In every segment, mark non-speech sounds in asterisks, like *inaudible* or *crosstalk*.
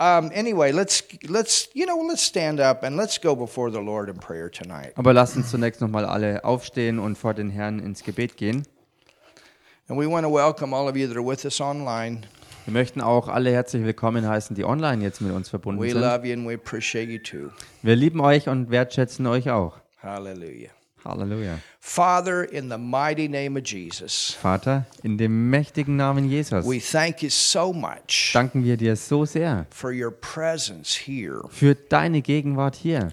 um, anyway, let's let's you know let's stand up and let's go before the Lord in prayer tonight. Aber lasst uns zunächst nochmal alle aufstehen und vor den Herrn ins Gebet gehen. And we want to welcome all of you that are with us online. Wir möchten auch alle herzlich willkommen heißen, die online jetzt mit uns verbunden We sind. love you and we appreciate you too. Wir lieben euch und wertschätzen euch auch. Hallelujah. Halleluja. Father, in the mighty name of Jesus, Vater, in dem mächtigen Namen Jesus we thank you so much danken wir dir so sehr for your presence here. für deine Gegenwart hier.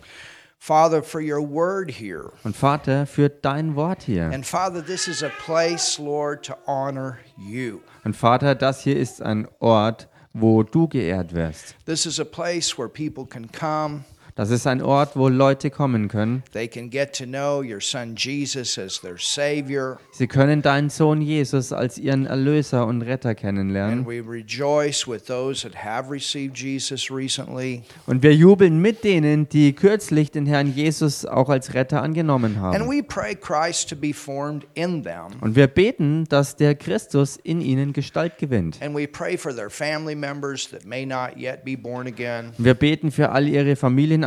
Father, for your word here. Und Vater, für dein Wort hier. And Father, this is a place, Lord, to honor you. Und Vater, das hier ist ein Ort, wo du geehrt wirst. This is a place where people can come. Das ist ein Ort, wo Leute kommen können. They can get to know your son Jesus as their Savior. Sie können deinen Sohn Jesus als ihren Erlöser und Retter kennenlernen. we rejoice with those that have received Jesus recently. Und wir jubeln mit denen, die kürzlich den Herrn Jesus auch als Retter angenommen And haben. we pray Christ to be formed in them. Und wir beten, dass der Christus in ihnen Gestalt gewinnt. And we pray for their family members that may not yet be born again, Wir beten für all ihre Familienangehörigen,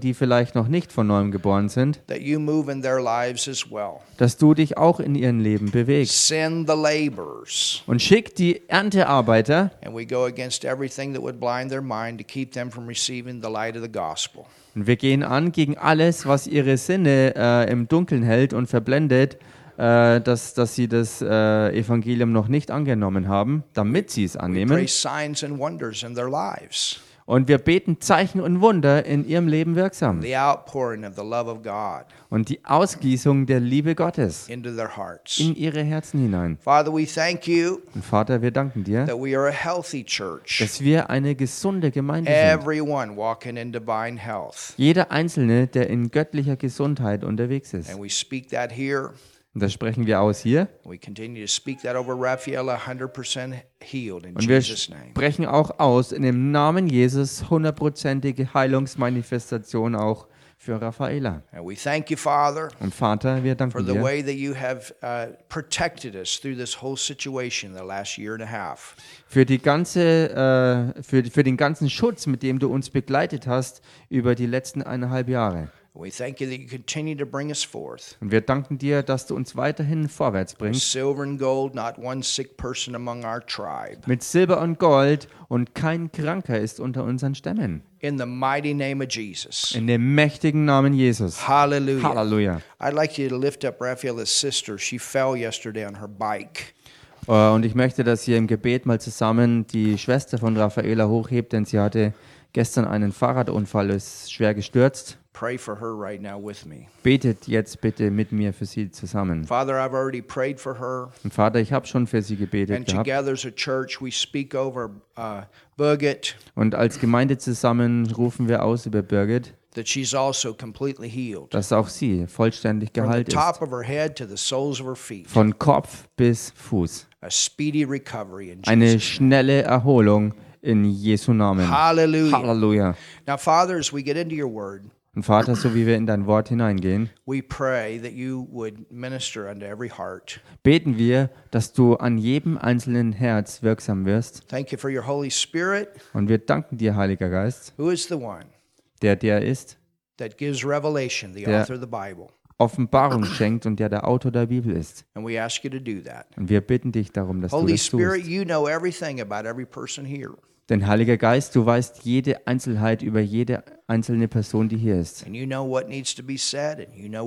die vielleicht noch nicht von neuem geboren sind, dass du dich auch in ihrem Leben bewegst. Und schick die Erntearbeiter. Und wir gehen an gegen alles, was ihre Sinne äh, im Dunkeln hält und verblendet, äh, dass, dass sie das äh, Evangelium noch nicht angenommen haben, damit sie es We pray annehmen. signs and wonders in their lives. Und wir beten Zeichen und Wunder in ihrem Leben wirksam. The outpouring of the love of God Und die Ausgießung der Liebe Gottes into their hearts. in ihre Herzen hinein. Father, we thank you Und Vater, wir danken dir, that we are a healthy church. dass wir eine gesunde Gemeinde sind. Everyone walking in divine health. Jeder Einzelne, der in göttlicher Gesundheit unterwegs ist. And we speak that here. Und das sprechen wir aus hier. We continue to speak that over Raphael, 100% healed in Und wir sprechen auch aus in dem Namen Jesus hundertprozentige Heilungsmanifestation auch für Raffaela. And we thank you, Father, Und Vater, wir for danken the dir way that you have uh, protected us through this whole situation the last year and a half. für, die ganze, äh, für, für den ganzen Schutz, mit dem du uns begleitet hast über die letzten eineinhalb Jahre. We thank you that you continue to bring us forth. Und wir danken dir, dass du uns weiterhin vorwärts bringst. Silver and gold, not one sick person among our tribe. Mit Silber und Gold und kein Kranker ist unter unseren Stämmen. In the mighty name of Jesus. In dem mächtigen Namen Jesus. Hallelujah. Halleluja. I'd like you to lift up Raphaela's sister. She fell yesterday on her bike. Äh, Und ich möchte, dass ihr im Gebet mal zusammen die Schwester von Raffaela hochhebt, denn sie hatte gestern einen Fahrradunfall, ist schwer gestürzt. Pray for her right now with me. Betet jetzt bitte mit mir für sie zusammen. Father, I've already prayed for her. Und Vater, ich habe schon für sie gebetet And gehabt. together as a church, we speak over uh, Buget Und als Gemeinde zusammen rufen wir aus über Birgit, that she's also completely healed. dass auch sie vollständig From the geheilt ist. top of her head to the soles of her feet. Von Kopf bis Fuß. A speedy recovery in Eine schnelle Erholung in Jesu Namen. Hallelujah. Halleluja. Now, Father, as we get into your word, Und Vater, so wie wir in dein Wort hineingehen, we pray that you would minister unto every heart. beten wir, dass du an jedem einzelnen Herz wirksam wirst. Thank you for your Holy Spirit, Und wir danken dir, Heiliger Geist, who is the one der der ist, that gives revelation, the Der- author of the Bible. Offenbarung schenkt und der der Autor der Bibel ist. And we ask you to do that. Und wir bitten dich darum, dass du Holy das Spirit, tust. you know everything about every person here. Denn Heiliger Geist, du weißt jede Einzelheit über jede einzelne Person, die hier ist. You know you know.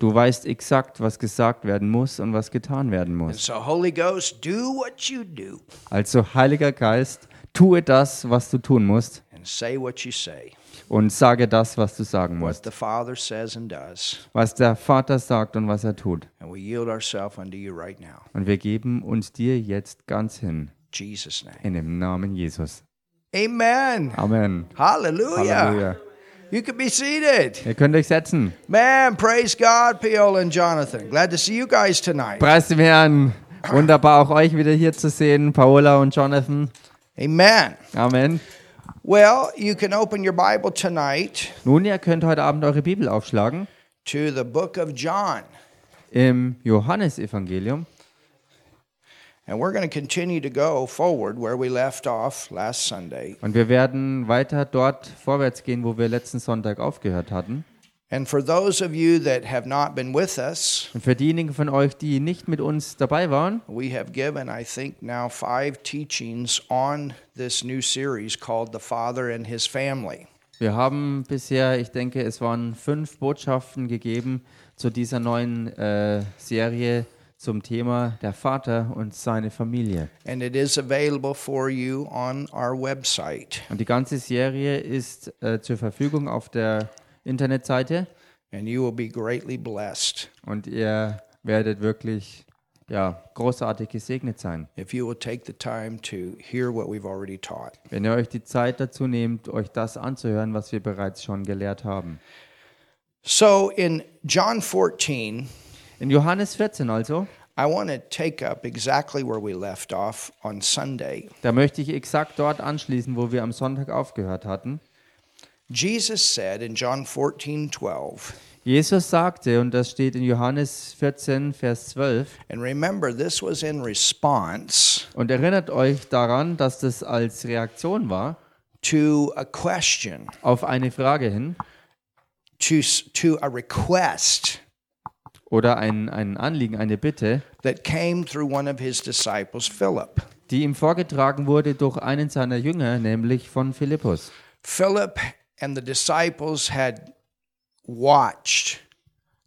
Du weißt exakt, was gesagt werden muss und was getan werden muss. so, Holy Ghost, do what you do Also, Heiliger Geist, tue das, was du tun musst und sage das, was du sagen musst. Was der Vater sagt und was er tut. Right. Und wir geben uns dir jetzt ganz hin. In Jesus' name. In dem Namen Jesus. Amen. Amen. Hallelujah. Halleluja. You can be seated. Ihr könnt euch setzen. Man, praise God, Piola and Jonathan. Glad to see you guys tonight. Preis dem Herrn. Wunderbar, auch euch wieder hier zu sehen, Paola und Jonathan. Amen. Amen. Well, you can open your Bible tonight Nun, ihr könnt heute Abend eure Bibel aufschlagen to the book of John. im Johannesevangelium. Und wir werden weiter dort vorwärts gehen, wo wir letzten Sonntag aufgehört hatten. And for those of you that have not been with us, Und für diejenigen von euch, die nicht mit uns dabei waren, we have given, I think, now five teachings on this new series called The Father and His Family. wir haben bisher, ich denke, es waren fünf Botschaften gegeben zu dieser neuen äh, Serie zum Thema der Vater und seine Familie. And it is available for you on our website. Und die ganze Serie ist äh, zur Verfügung auf der Internetseite And you will be greatly blessed und ihr werdet wirklich ja, großartig gesegnet sein, if you will take the time to hear what we've already taught. wenn ihr euch die Zeit dazu nehmt, euch das anzuhören, was wir bereits schon gelehrt haben. So in John 14, In Johannes 14 also, I want to take up exactly where we left off on Sunday. da möchte ich exakt dort anschließen, wo wir am Sonntag aufgehört hatten. Jesus said in John 14, 12, Jesus sagte, und das steht in Johannes 14, Vers 12, and remember, this was in response und erinnert euch daran, dass das als Reaktion war to a question, auf eine Frage hin to, to a request oder ein, ein Anliegen, eine Bitte, that came through one of his disciples, Philip. die ihm vorgetragen wurde durch einen seiner Jünger, nämlich von Philippus. Philip and the disciples had watched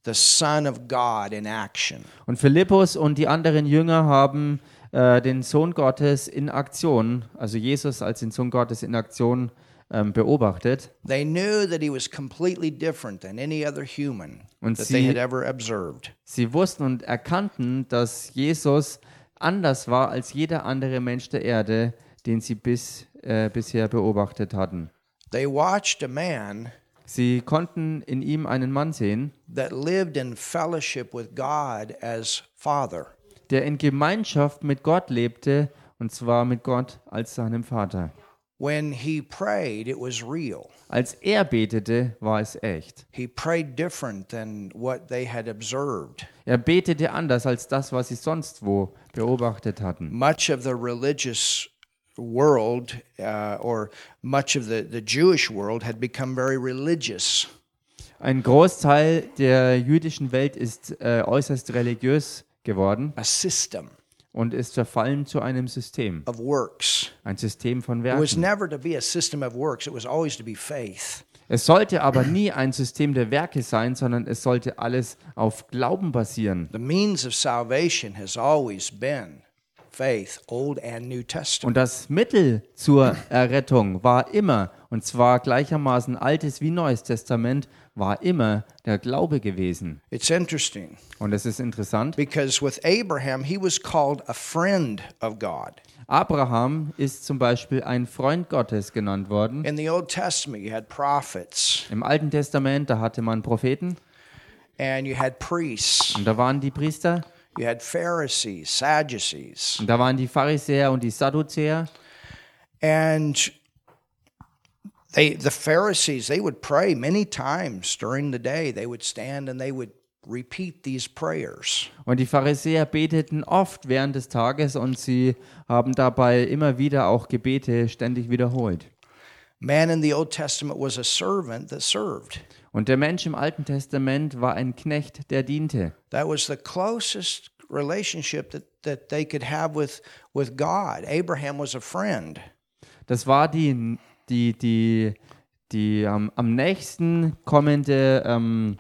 the Son of God in action. Und Philippus und die anderen Jünger haben äh, den Sohn Gottes in Aktion, also Jesus als den Sohn Gottes in Aktion ähm, beobachtet. They knew that he was completely different than any other human Und that they sie- had ever observed. Sie wussten und erkannten, dass Jesus anders war als jeder andere Mensch der Erde, den sie bis, äh, bisher beobachtet hatten. They watched a man Sie konnten in ihm einen Mann sehen, that lived in fellowship with God as Father. der in Gemeinschaft mit Gott lebte, und zwar mit Gott als seinem Vater. When he prayed, it was real. Als er betete, war es echt. He prayed different than what they had observed. Er betete anders als das, was sie sonst wo beobachtet hatten. Much of the religious world, uh, or much of the, the Jewish world, had become very religious. Ein Großteil der jüdischen Welt ist äh, äußerst religiös geworden a system und ist verfallen zu einem System, of works. ein System von It was Werken. never to be a system of works, it was always to be faith. Es sollte aber nie ein System der Werke sein, sondern es sollte alles auf Glauben basieren. The means of salvation has always been faith, Old and New Testament. Und das Mittel zur Errettung war immer, und zwar gleichermaßen Altes wie Neues Testament, war immer der Glaube gewesen. It's interesting Und es ist interessant, because with Abraham, he was called a friend of God. Abraham ist zum Beispiel ein Freund Gottes genannt worden. In the Old Testament, you had prophets Im Alten Testament, da hatte man Propheten and you had priests, und da waren die Priester you had Pharisees, Sadducees, und da waren die Pharisäer und die Sadduzäer. and they the Pharisees they would pray many times during the day. They would stand and they would repeat these prayers. Und die Pharisäer beteten oft während des Tages und sie haben dabei immer wieder auch Gebete ständig wiederholt. Man in the Old Testament was a servant that served. Und der Mensch im Alten Testament war ein Knecht, der diente. That was the closest relationship that, that they could have with, with God. Abraham was a friend. Das war die, die, die, die am, am nächsten kommende ähm,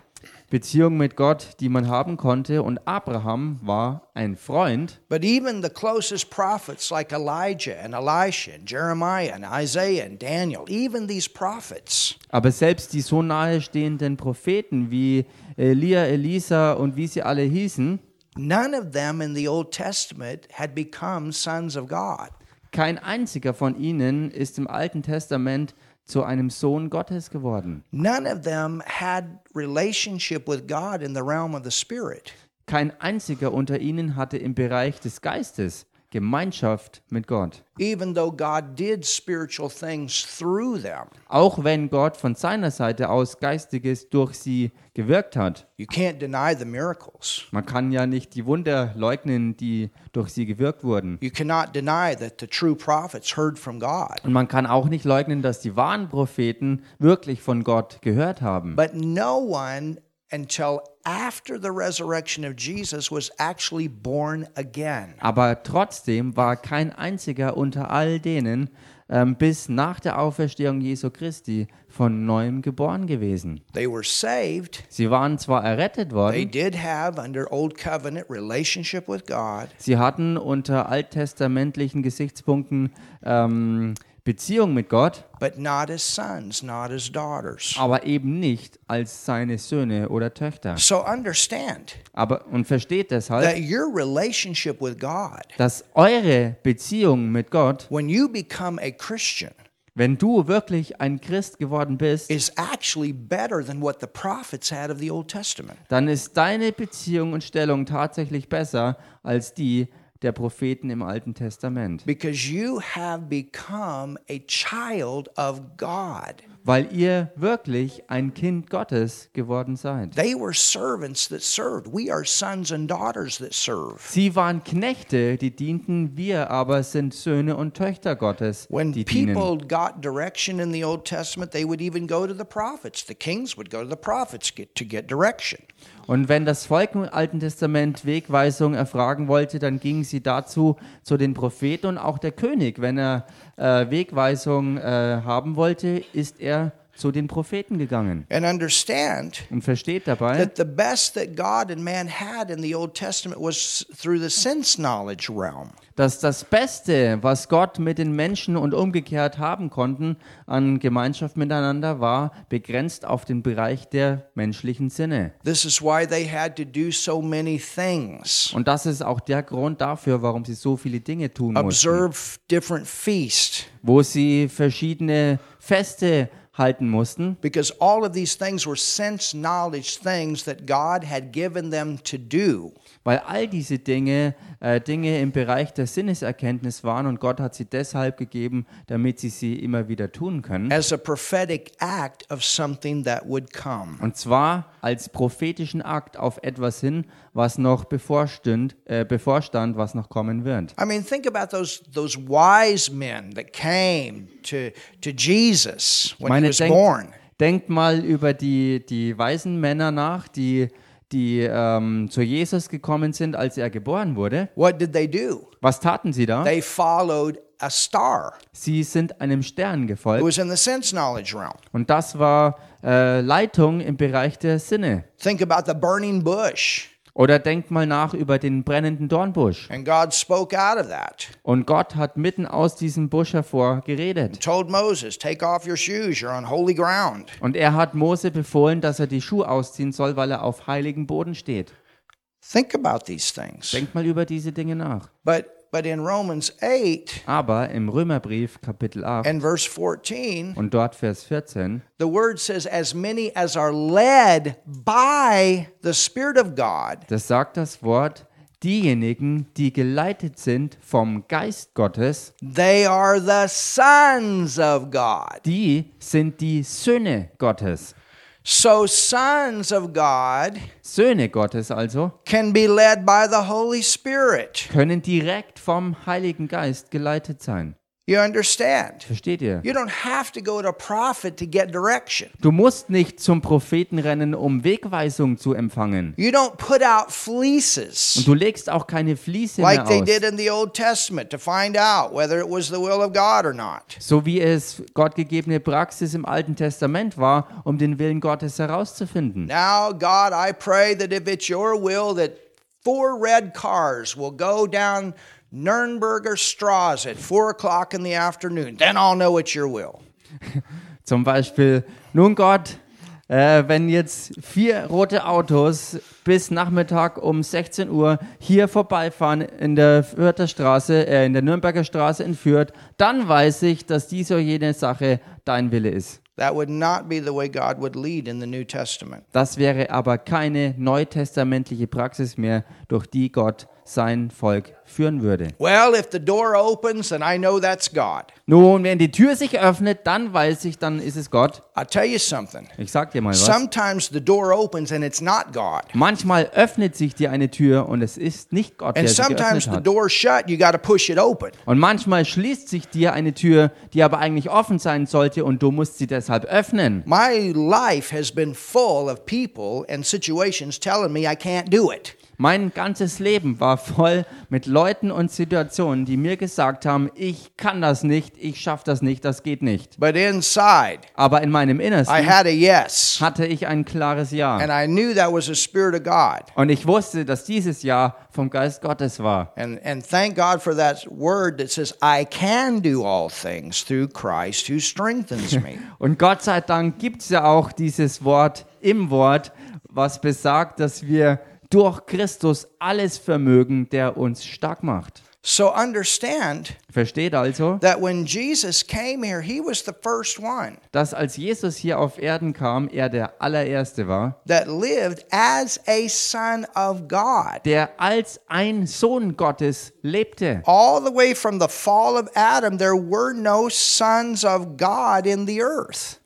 Beziehung mit Gott, die man haben konnte. Und Abraham war ein Freund. But even the closest prophets like Elijah and Elisha and Jeremiah and Isaiah and Daniel, even these prophets, Aber selbst die so nahestehenden Propheten wie Elia, Elisa und wie sie alle hießen, none of them in the Old Testament had become sons of God. Kein einziger von ihnen ist im Alten Testament zu einem Sohn Gottes geworden. None of them had relationship with God in the realm of the spirit. Kein einziger unter ihnen hatte im Bereich des Geistes Gemeinschaft mit Gott. even though God did spiritual things through them. Auch wenn Gott von seiner Seite aus Geistiges durch sie gewirkt hat. You can't deny the miracles. Man kann ja nicht die Wunder leugnen, die durch sie gewirkt wurden. You cannot deny that the true prophets heard from God. Und man kann auch nicht leugnen, dass die wahren Propheten wirklich von Gott gehört haben. But no one until after the resurrection of Jesus was actually born again. Aber trotzdem war kein einziger unter all denen ähm, bis nach der Auferstehung Jesu Christi von neuem geboren gewesen. They were saved. Sie waren zwar errettet They worden, did have under old covenant relationship with God, sie hatten unter alttestamentlichen Gesichtspunkten ähm, Beziehung mit Gott, but not as sons, not as daughters. aber eben nicht als seine Söhne oder Töchter. So understand Aber und versteht deshalb, that your relationship with God, dass eure Beziehung mit Gott, when you become a Christian, wenn du wirklich ein Christ geworden bist, is actually better than what the prophets had of the Old Testament. dann ist deine Beziehung und Stellung tatsächlich besser als die der Propheten im Alten Testament. Because you have become a child of God. Weil ihr wirklich ein Kind Gottes geworden seid. They were servants that served. We are sons and daughters that serve. Sie waren Knechte, die dienten, wir aber sind Söhne und Töchter Gottes, When die dienen. people got direction in the Old Testament, they would even go to the prophets. The kings would go to the prophets get, to get direction. Und wenn das Volk im Alten Testament Wegweisung erfragen wollte, dann gingen sie dazu zu den Propheten und auch der König, wenn er äh, Wegweisung äh, haben wollte, ist er zu den Propheten gegangen. And understand Und versteht dabei, that the best that God and man had in the Old Testament was through the sense knowledge realm. dass das Beste, was Gott mit den Menschen und umgekehrt haben konnten an Gemeinschaft miteinander, war begrenzt auf den Bereich der menschlichen Sinne. This is why they had to do so many things. Und das ist auch der Grund dafür, warum sie so viele Dinge tun mussten. Observe different feasts. wo sie verschiedene Feste halten mussten, Because all of these things were sense knowledge things that God had given them to do. Weil all diese Dinge äh, Dinge im Bereich der Sinneserkenntnis waren und Gott hat sie deshalb gegeben, damit sie sie immer wieder tun können. as a prophetic act of something that would come. Und zwar als prophetischen Akt auf etwas hin, was noch bevorstund, äh, bevorstand, was noch kommen wird. I mean, think about those those wise men that came to to Jesus when he Meine, was denkt, born. denkt mal über die, die weisen Männer nach, die, die ähm, zu Jesus gekommen sind, als er geboren wurde. What did they do? Was taten sie da? They followed a star. Sie sind einem Stern It gefolgt. was in the sense knowledge realm. Und das war äh, Leitung im Bereich der Sinne. Think about the burning bush. Oder denkt mal nach über den brennenden Dornbusch. And God spoke out of that. Und Gott hat mitten aus diesem Busch hervor geredet. Told Moses, "Take off your shoes. You're on holy ground." Und er hat Mose befohlen, dass er die Schuhe ausziehen soll, weil er auf heiligen Boden steht. Think about these things. Denkt mal über diese Dinge nach. But but in Romans 8 Aber im Römerbrief Kapitel 8 and verse 14, und dort Vers 14, the word says, "As many as are led by the Spirit of God, das sagt das Wort, diejenigen, die geleitet sind vom Geist Gottes, they are the sons of God." die sind die Söhne Gottes. So sons of God Söhne Gottes also can be led by the Holy Spirit. können direkt vom Heiligen Geist geleitet sein. You understand? Versteht ihr? You don't have to go to a prophet to get direction. Du musst nicht zum Propheten rennen, um Wegweisung zu empfangen. You don't put out Und fleeces du legst auch keine Fliese like they mehr did aus. in the Old Testament to find out whether it was the will of God or not. So wie es gottgegebene Praxis im Alten Testament war, um den Willen Gottes herauszufinden. Now, God, I pray that if it's your will that four red cars will go down Nürnberger Straße at four o'clock in the afternoon, then I'll know it's your will. *laughs* Zum Beispiel, nun Gott, äh, wenn jetzt vier rote Autos bis Nachmittag um 16 Uhr hier vorbeifahren in der Fürther Straße, äh, in der Nürnberger Straße in Fürth, dann weiß ich, dass dies oder jene Sache dein Wille ist. That would not be the way God would lead in the New Testament. Das wäre aber keine neutestamentliche Praxis mehr, durch die Gott sein Volk führen würde. Well, if the door opens, then I know that's God. Nun, wenn die Tür sich öffnet, dann weiß ich, dann ist es Gott. I'll tell you something. Ich sag dir mal was. Sometimes the door opens and it's not God. Manchmal öffnet sich dir eine Tür und es ist nicht Gott, der And sie sometimes geöffnet the hat. door's shut, you got to push it open. Und manchmal schließt sich dir eine Tür, die aber eigentlich offen sein sollte und du musst sie deshalb öffnen. My life has been full of people and situations telling me I can't do it. Mein ganzes Leben war voll mit Leuten und Situationen, die mir gesagt haben, ich kann das nicht, ich schaffe das nicht, das geht nicht. But inside, Aber in meinem I Innersten had a yes. hatte ich ein klares Ja. And I knew that was the Spirit of God. Und ich wusste, dass dieses Ja vom Geist Gottes war. And, and thank God for that word that says, I can do all things through Christ who strengthens me. *laughs* Und Gott sei Dank gibt es ja auch dieses Wort im Wort, was besagt, dass wir durch Christus alles vermögen, der uns stark macht. so understand Versteht also, that when Jesus came here, he was the first one dass als Jesus hier auf Erden kam, er der allererste war, that lived as a son of God. der als ein Sohn Gottes lebte. All the way from the fall of Adam, there were no sons of God in the earth.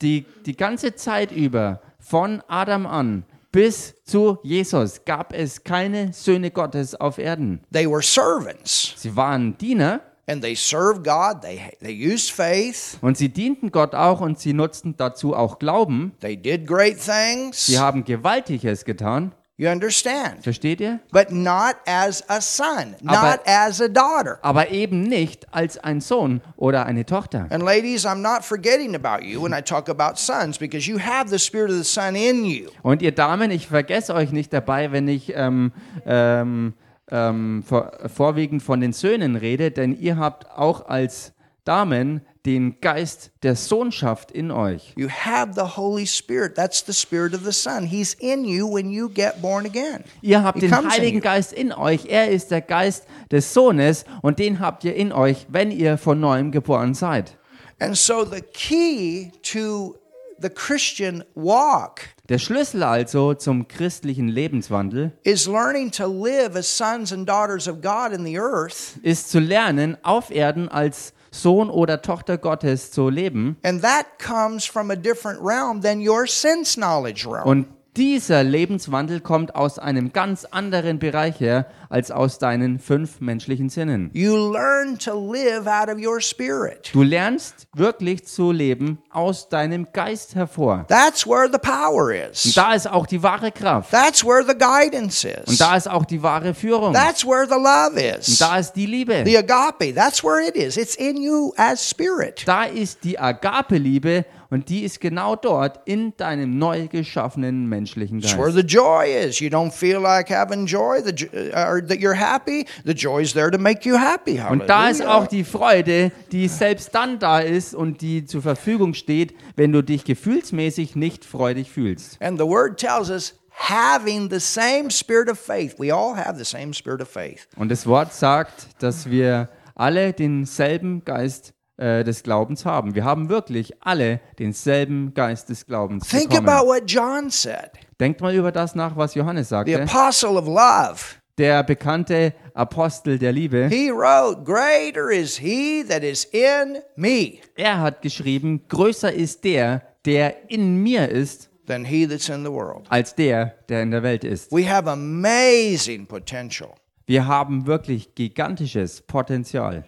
Die, die ganze Zeit über, von Adam an bis zu Jesus, gab es keine Söhne Gottes auf Erden. They were servants Sie waren Diener and they served God. They, they used faith. und sie dienten Gott auch und sie nutzten dazu auch Glauben. They did great things. Sie haben Gewaltiges getan. You understand? Versteht ihr? But not as a son, not Aber- as a daughter. Aber eben nicht als ein Sohn oder eine Tochter. And ladies, I'm not forgetting about you when I talk about sons because you have the spirit of the son in you. Und ihr Damen, ich vergesse euch nicht dabei, wenn ich ähm, ähm, ähm, vor, vorwiegend von den Söhnen rede, denn ihr habt auch als Damen den Geist der Sohnschaft in euch. You have the Holy Spirit. That's the spirit of the Son. He's in you when you get born again. Ihr habt He den Heiligen. Geist in euch. Er ist der Geist des Sohnes und den habt ihr in euch, wenn ihr von neuem geboren seid. And so the key to the Christian walk Der Schlüssel also zum christlichen Lebenswandel is learning to live as sons and daughters of God in the earth. ist zu lernen, auf Erden als Sohn oder Tochter Gottes zu leben. And that comes from a different realm than your sense knowledge realm. Und dieser Lebenswandel kommt aus einem ganz anderen Bereich her als aus deinen fünf menschlichen Sinnen. You learn to live out of your spirit. Du lernst wirklich zu leben aus deinem Geist hervor. That's where the power Und is. da ist auch die wahre Kraft. That's where the guidance Und is. da ist auch die wahre Führung. That's where the love Und is. da ist die Liebe. The agape, that's where it is. It's in you as spirit. Da ist die Agape-Liebe und die ist genau dort in deinem neu geschaffenen menschlichen It's where Geist. the joy is. You don't feel like having joy, the, uh, or that you're happy. The joy's there to make you happy. Und da ist Hallelujah. auch die Freude, die selbst dann da ist und die zur Verfügung steht, wenn du dich gefühlsmäßig nicht freudig fühlst. And the word tells us having the same spirit of faith. We all have the same spirit of faith. Und das Wort sagt, dass wir alle denselben Geist äh, des Glaubens haben. Wir haben wirklich alle denselben Geist des Glaubens Think about what John said. Denkt mal über das nach, was Johannes The sagte. apostle of love. Der bekannte Apostel der Liebe. He wrote, Greater is he that is in me Er hat geschrieben, größer ist der, der in mir ist, than he that's in the world. als der, der in der Welt ist. We have amazing potential Wir haben wirklich gigantisches Potenzial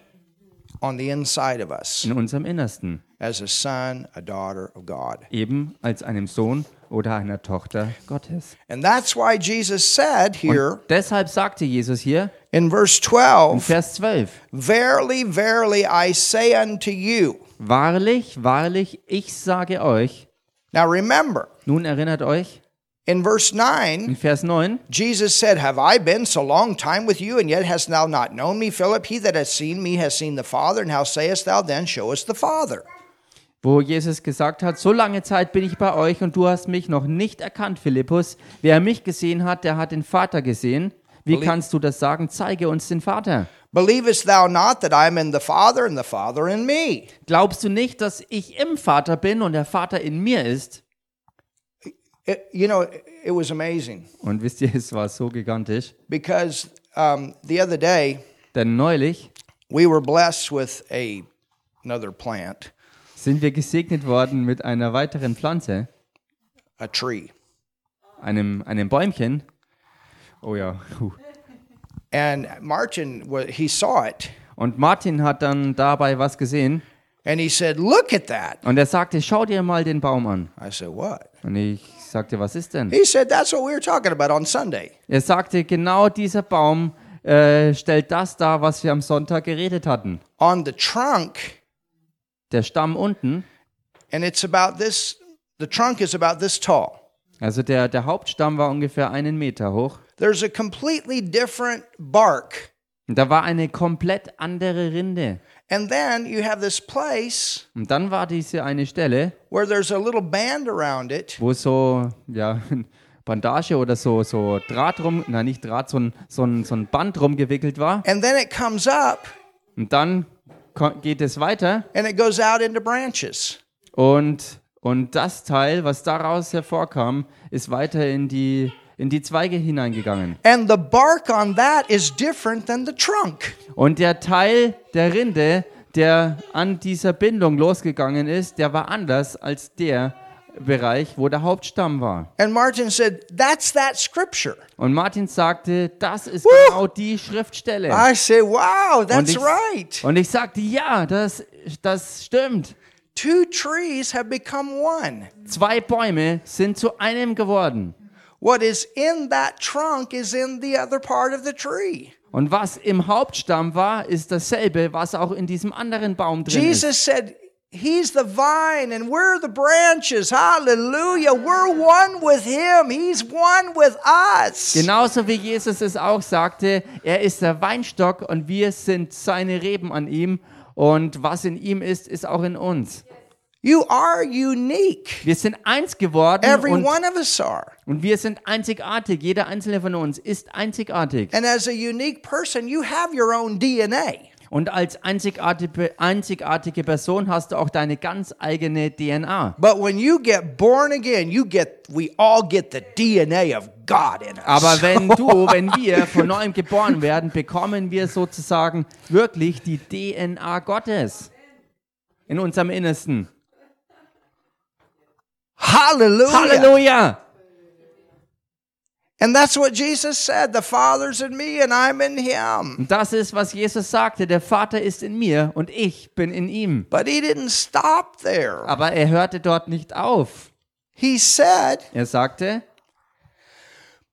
on the inside of us in unserem Innersten, as a son, a daughter of God. eben als einem Sohn oder einer Tochter Gottes. And that's why Jesus said here Deshalb sagte Jesus hier in verse in 12, Vers 12, Verily, verily, I say unto you. Wahrlich, wahrlich, ich sage euch, Now remember, nun erinnert euch, in verse 9, in Vers 9, Jesus said, Have I been so long time with you, and yet hast thou not known me, Philip? He that hath seen me has seen the Father, and how sayest thou then, Show us the Father? wo Jesus gesagt hat, so lange Zeit bin ich bei euch und du hast mich noch nicht erkannt, Philippus. Wer mich gesehen hat, der hat den Vater gesehen. Wie kannst du das sagen? Zeige uns den Vater. Believest thou not that I am in the Father, and the Father in me? Glaubst du nicht, dass ich im Vater bin und der Vater in mir ist? It, you know, it was amazing Und wisst ihr, es war so gigantisch, because um, the other day, Denn neulich we were blessed with a, another plant, sind wir gesegnet worden mit einer weiteren Pflanze, a tree. einem, einem Bäumchen. Oh ja. Puh. And Martin, he saw it Und Martin hat dann dabei was gesehen and he said, Look at that. und er sagte, schau dir mal den Baum an. I said, What? Und ich sagte, was ist denn? He said, That's what we were talking about on Sunday. Er sagte, genau dieser Baum äh, stellt das dar, was wir am Sonntag geredet hatten. On the trunk, Der Stamm unten, and it's about this, the trunk is about this tall. also der, der Hauptstamm war ungefähr einen Meter hoch. There's a completely different bark. Und da war eine komplett andere Rinde. And then you have this place Und dann war diese eine Stelle, where there's a little band around it. wo so, ja, *laughs* Bandage oder so, so Draht rum, nein, nicht Draht, so ein, so, ein, so ein Band rumgewickelt war. And then it comes up Und dann ko- geht es weiter and it goes out into branches. und, und das Teil, was daraus hervorkam, ist weiter in die, in die Zweige hineingegangen. And the bark on that is different than the trunk. Und der Teil der Rinde, der an dieser Bindung losgegangen ist, der war anders als der Bereich, wo der Hauptstamm war. And Martin said, That's that scripture. Und Martin sagte, das ist Woo! genau die Schriftstelle. I said, Wow, Und that's ich, right. und ich sagte, ja, das, das stimmt. Two trees have become one. Zwei Bäume sind zu einem geworden. What is in that trunk is in the other part of the tree. Und was im Hauptstamm war, ist dasselbe, was auch in diesem anderen Baum drin ist. Jesus said, He's the vine and we're the branches. Hallelujah. We're one with Him. He's one with us. Genauso wie Jesus es auch sagte, er ist der Weinstock und wir sind seine Reben an ihm und was in ihm ist, ist auch in uns. You are unique. Wir sind eins geworden Every und, one of us are. und wir sind einzigartig. Jeder einzelne von uns ist einzigartig. And as a unique person, you have your own DNA. Und als einzigartige, einzigartige Person hast du auch deine ganz eigene DNA. But when you get born again, you get we all get the DNA of God in us. Aber wenn *laughs* du, wenn wir von neuem geboren werden, bekommen wir sozusagen wirklich die DNA Gottes in unserem Innersten. Hallelujah. Hallelujah. And that's what Jesus said, the Father's in me and I'm in him. Und das ist, was Jesus sagte. Der Vater ist in mir und ich bin in ihm. But he didn't stop there. Aber er hörte dort nicht auf. He said, Er sagte,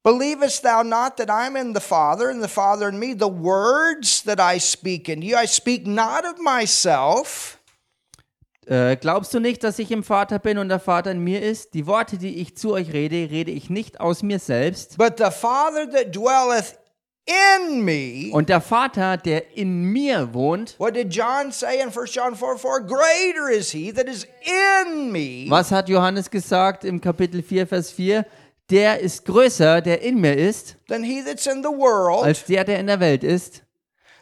Believest thou not that I'm in the Father and the Father in me? The words that I speak in you, I speak not of myself, äh, glaubst du nicht, dass ich im Vater bin und der Vater in mir ist? Die Worte, die ich zu euch rede, rede ich nicht aus mir selbst. but the Father that dwelleth in me. Und der Vater, der in mir wohnt, What did John say in 1 John 4 4? Greater is he that is in me was hat Johannes gesagt im Kapitel 4, Vers 4? Der ist größer, der in mir ist, than he that's in the world. als der, der in der Welt ist.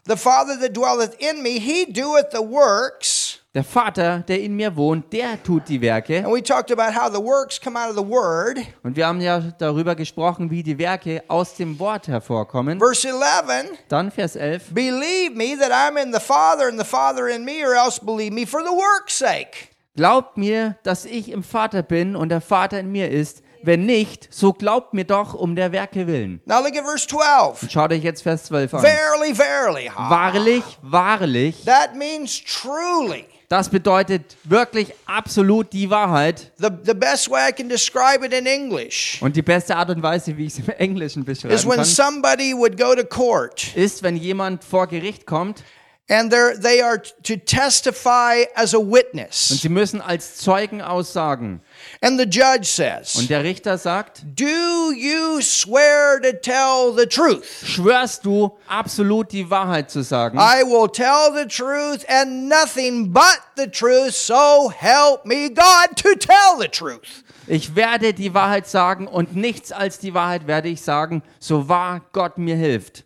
The Father that dwelleth in me, he doeth the works. Der Vater, der in mir wohnt, der tut die Werke. And we talked about how the works come out of the Word. Und wir haben ja darüber gesprochen, wie die Werke aus dem Wort hervorkommen. Verse 11 Dann Vers 11. Believe me that I'm in the Father and the Father in me, or else believe me for the work's sake. Glaubt mir, dass ich im Vater bin und der Vater in mir ist. Wenn nicht, so glaubt mir doch um der Werke willen. Now look at verse 12. Schaut euch jetzt Vers 12 an. Verily, verily. ha. Wahrlich, wahrlich. That means truly. Das bedeutet wirklich absolut die Wahrheit. The, the best way I can describe it in English Und die beste Art und Weise, wie ich es im Englischen is beschreiben when kann, somebody would go to court ist, wenn jemand vor Gericht kommt and they are to testify as a und witness. sie müssen als Zeugen aussagen. And the judge says, Und der Richter sagt, Do you swear to tell the truth? schwörst du absolut die Wahrheit zu sagen? I will tell the truth and nothing but the truth, so help me God to tell the truth. Ich werde die Wahrheit sagen und nichts als die Wahrheit werde ich sagen, so wahr Gott mir hilft.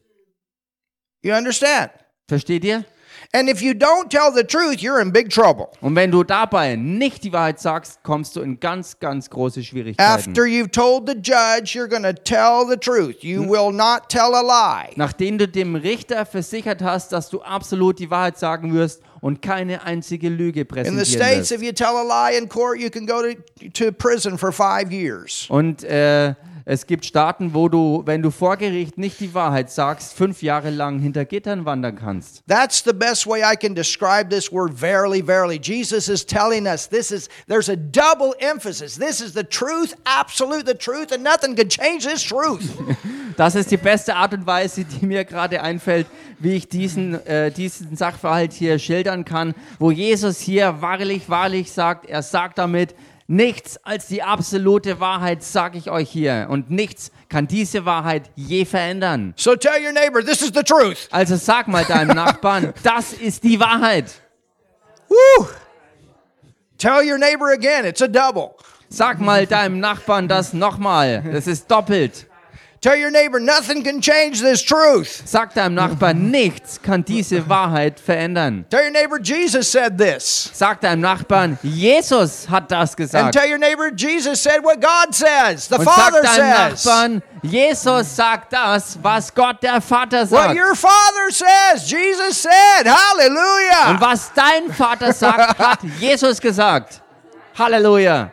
You understand? Versteht ihr? And if you don't tell the truth, you're in big trouble. Und wenn du dabei nicht die Wahrheit sagst, kommst du in ganz, ganz große Schwierigkeiten. After you've told the judge, you're going to tell the truth. You will not tell a lie. Nachdem du dem Richter versichert hast, dass du absolut die Wahrheit sagen wirst und keine einzige Lüge In the präsentieren States, wirst. if you tell a lie in court, you can go to, to prison for five years. Und äh, es gibt Staaten, wo du, wenn du vor Gericht nicht die Wahrheit sagst, fünf Jahre lang hinter Gittern wandern kannst. That's the best way I can describe this word verily, verily. Jesus is telling us this is, there's a double emphasis. This is the truth, absolute the truth, and nothing can change this truth. *laughs* Das ist die beste Art und Weise, die mir gerade einfällt, wie ich diesen, äh, diesen Sachverhalt hier schildern kann, wo Jesus hier wahrlich, wahrlich sagt, er sagt damit, nichts als die absolute Wahrheit sage ich euch hier und nichts kann diese Wahrheit je verändern. so tell your neighbor, this is the truth. Also sag mal deinem *laughs* Nachbarn, das ist die Wahrheit. Woo! Tell your neighbor again, it's a double. Sag mal deinem Nachbarn das nochmal, das ist doppelt. Tell your neighbor, nothing can change this truth. Sag deinem Nachbarn, nichts kann diese Wahrheit verändern. Tell your neighbor, Jesus said this. Sag deinem Nachbarn, Jesus hat das gesagt. And tell your neighbor, Jesus said what God says, the Und sag Father deinem says. Nachbarn, Jesus sagt das, was Gott der Vater sagt. What your Father says, Jesus said. Hallelujah. Und was dein Vater sagt, *laughs* hat Jesus gesagt. Halleluja.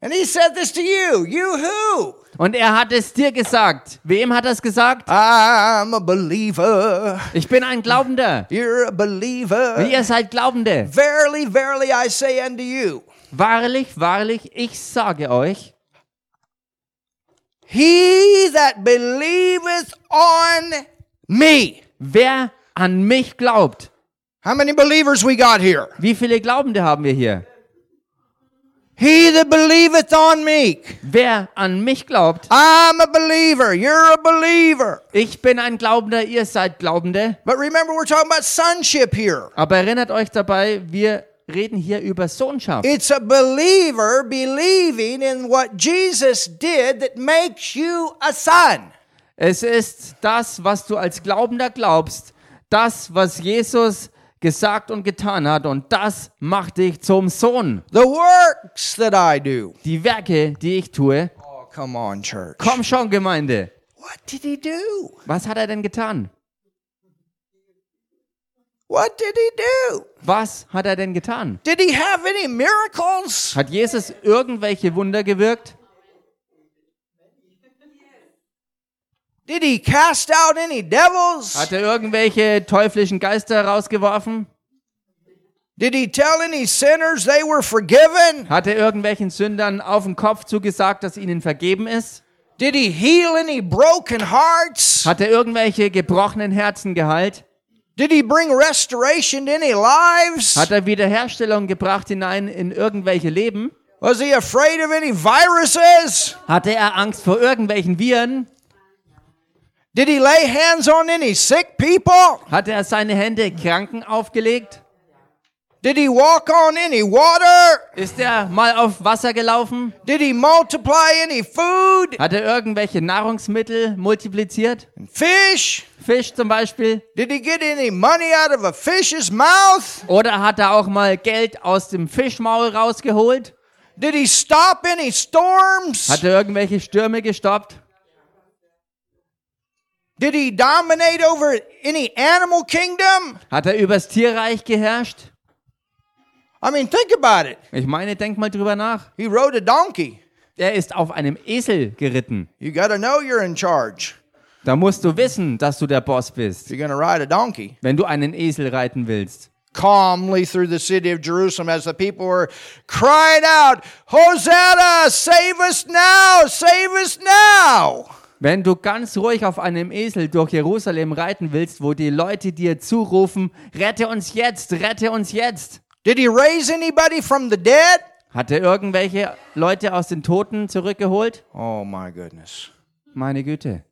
And he said this to you. You who? Und er hat es dir gesagt. Wem hat er es gesagt? I'm a believer. Ich bin ein Glaubender. You're a believer. Ihr seid Glaubende. Verily, verily, I say unto you, Wahrlich, wahrlich, ich sage euch, he that believeth on me. wer an mich glaubt. How many believers we got here? Wie viele Glaubende haben wir hier? He that believeth on me. Wer an mich glaubt, I'm a believer. You're a believer. ich bin ein Glaubender, ihr seid Glaubende. But remember, we're talking about sonship here. Aber erinnert euch dabei, wir reden hier über Sohnschaft. It's a believer believing in what Jesus did that makes you a son. Es ist das, was du als Glaubender glaubst, das, was Jesus gesagt und getan hat, und das macht dich zum Sohn. The works that I do. Die Werke, die ich tue, Oh, come on, church. komm schon, Gemeinde. What did he do? Was hat er denn getan? What did he do? Was hat er denn getan? Did he have any miracles? Hat Jesus irgendwelche Wunder gewirkt? Did he cast out any devils? Hat er irgendwelche teuflischen Geister rausgeworfen? Did he tell any sinners they were forgiven? Hat er irgendwelchen Sündern auf den Kopf zugesagt, dass ihnen vergeben ist? Did he heal any broken hearts? Hat er irgendwelche gebrochenen Herzen geheilt? Did he bring restoration to any lives? Hat er Wiederherstellung gebracht hinein in irgendwelche Leben? Was he afraid of any viruses? Hatte er Angst vor irgendwelchen Viren? Did he lay hands on any sick people? Hatte er seine Hände Kranken aufgelegt? Did he walk on any water? Ist er mal auf Wasser gelaufen? Did he multiply any food? Hat er irgendwelche Nahrungsmittel multipliziert? Fish? Fisch zum Beispiel? Did he get any money out of a fish's mouth? Oder hat er auch mal Geld aus dem Fischmaul rausgeholt? Did he stop any storms? Hat er irgendwelche Stürme gestoppt? Did he dominate over any animal kingdom? Hat er übers Tierreich geherrscht? I mean, think about it. Ich meine, denk mal drüber nach. He rode a donkey. Er ist auf einem Esel geritten. You got to know you're in charge Da musst du wissen, dass du der Boss bist, you're to ride a donkey. wenn du einen Esel reiten willst. Calmly through the city of Jerusalem as the people were crying out, Hosanna, save us now, save us now. Wenn du ganz ruhig auf einem Esel durch Jerusalem reiten willst, wo die Leute dir zurufen, rette uns jetzt, rette uns jetzt. Did he raise anybody from the dead? Hat er irgendwelche Leute aus den Toten zurückgeholt? Oh my goodness. Meine Güte.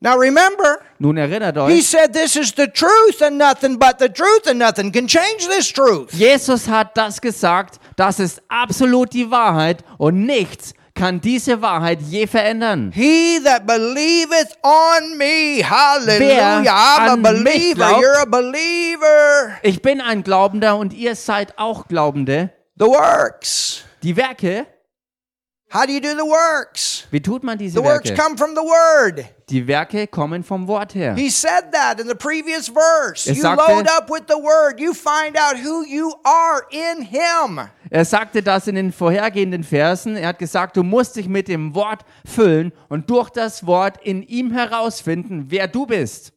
Now remember, Nun erinnert he euch, said this is the truth and nothing but the truth and nothing can change this truth. Jesus hat das gesagt, das ist absolut die Wahrheit und nichts kann diese Wahrheit je verändern. He that believeth on me, hallelujah. I'm a believer. glaubt- You're a believer. Ich bin ein Glaubender und ihr seid auch Glaubende. The works. Die Werke, How do you do the works? wie tut man diese The works Werke? come from the word. Die Werke kommen vom Wort her. He said that in the previous verse. Er You sagte- load up with the word. You find out who you are in him. Er sagte das in den vorhergehenden Versen. Er hat gesagt, du musst dich mit dem Wort füllen und durch das Wort in ihm herausfinden, wer du bist.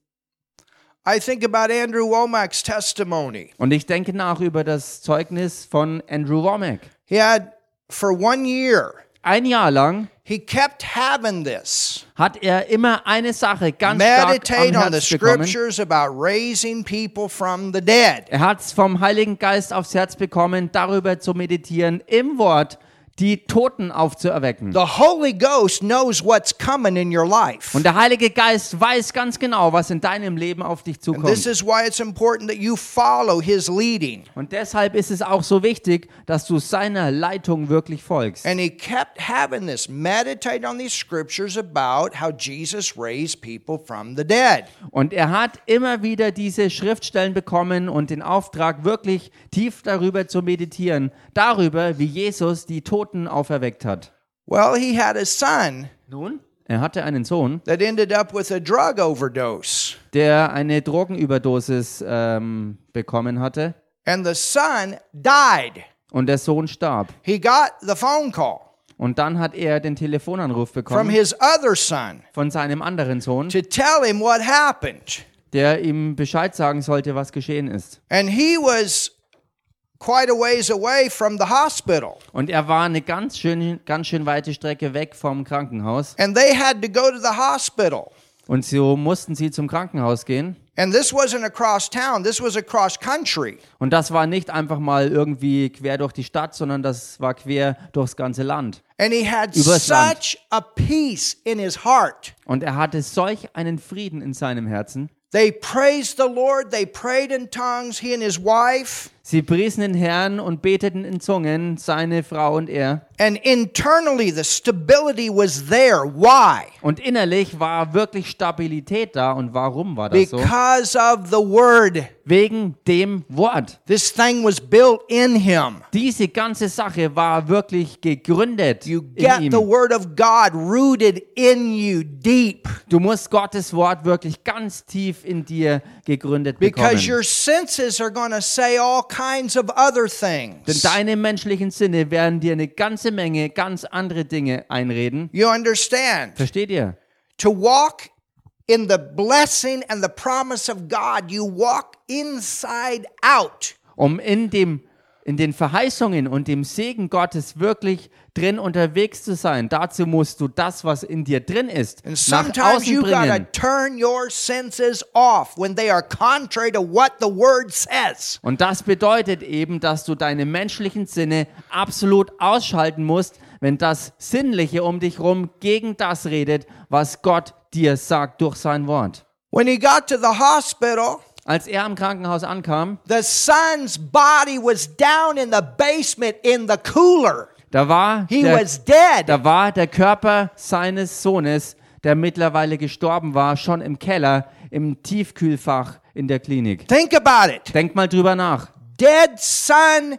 I think about Andrew Womack's testimony. Und ich denke nach über das Zeugnis von Andrew Womack. He had, for one year, Ein Jahr lang he kept having this. hat er immer eine Sache ganz stark am Meditate on the Herz bekommen. scriptures about raising people from the dead. Er hat es vom Heiligen Geist aufs Herz bekommen, darüber zu meditieren, im Wort die Toten aufzuerwecken. The Holy Ghost knows what's coming in your life. Und der Heilige Geist weiß ganz genau, was in deinem Leben auf dich And zukommt. this is why it's important that you follow his leading. Und deshalb ist es auch so wichtig, dass du seiner Leitung wirklich folgst. And he kept having this meditate on these scriptures about how Jesus raised people from the dead. Und er hat immer wieder diese Schriftstellen bekommen und den Auftrag, wirklich tief darüber zu meditieren, darüber, wie Jesus die Toten auferweckt hat. Well, he had a son Nun, er hatte einen Sohn, that ended up with a drug overdose. der eine Drogenüberdosis ähm, bekommen hatte And the son died. und der Sohn starb. He got the phone call Und dann hat er den Telefonanruf from bekommen his other son von seinem anderen Sohn, to tell him what happened. der ihm Bescheid sagen sollte, was geschehen ist. And he was quite a ways away from the hospital. Und er war eine ganz schön, ganz schön weite Strecke weg vom Krankenhaus. And they had to go to the hospital. Und so mussten sie zum Krankenhaus gehen. And this wasn't across town, this was across country. Und das war nicht einfach mal irgendwie quer durch die Stadt, sondern das war quer durchs ganze Land. And he had Übers Land. such a peace in his heart. Und er hatte solch einen Frieden in seinem Herzen. They praised the Lord, they prayed in tongues, he and his wife. Sie priesen den Herrn und beteten in Zungen, seine Frau und er. And internally, the stability was there. Why? Und innerlich war wirklich Stabilität da. Und warum war das so? Because of the Word. Wegen dem Wort. This thing was built in him. Diese ganze Sache war wirklich gegründet You in get ihm. the Word of God rooted in you deep Du musst Gottes Wort wirklich ganz tief in dir gegründet because bekommen. your senses are going to say all kinds of other Denn deine menschlichen Sinne werden dir eine ganze Menge ganz andere Dinge einreden. You understand? Versteht ihr? To walk in the blessing and the promise of God, you walk inside out. Um in dem in den Verheißungen und dem Segen Gottes wirklich drin unterwegs zu sein, dazu musst du das, was in dir drin ist, And nach außen you got to bringen. turn your senses off when they are contrary to what the word says. Und das bedeutet eben, dass du deine menschlichen Sinne absolut ausschalten musst, wenn das Sinnliche um dich rum gegen das redet, was Gott dir sagt durch sein Wort. When he got to the hospital, Als er am Krankenhaus ankam, the son's body was down in the basement in the cooler. da war, He der, was dead. da war der Körper seines Sohnes, der mittlerweile gestorben war, schon im Keller, im Tiefkühlfach in der Klinik. Think about it. Denk mal drüber nach. Dead son,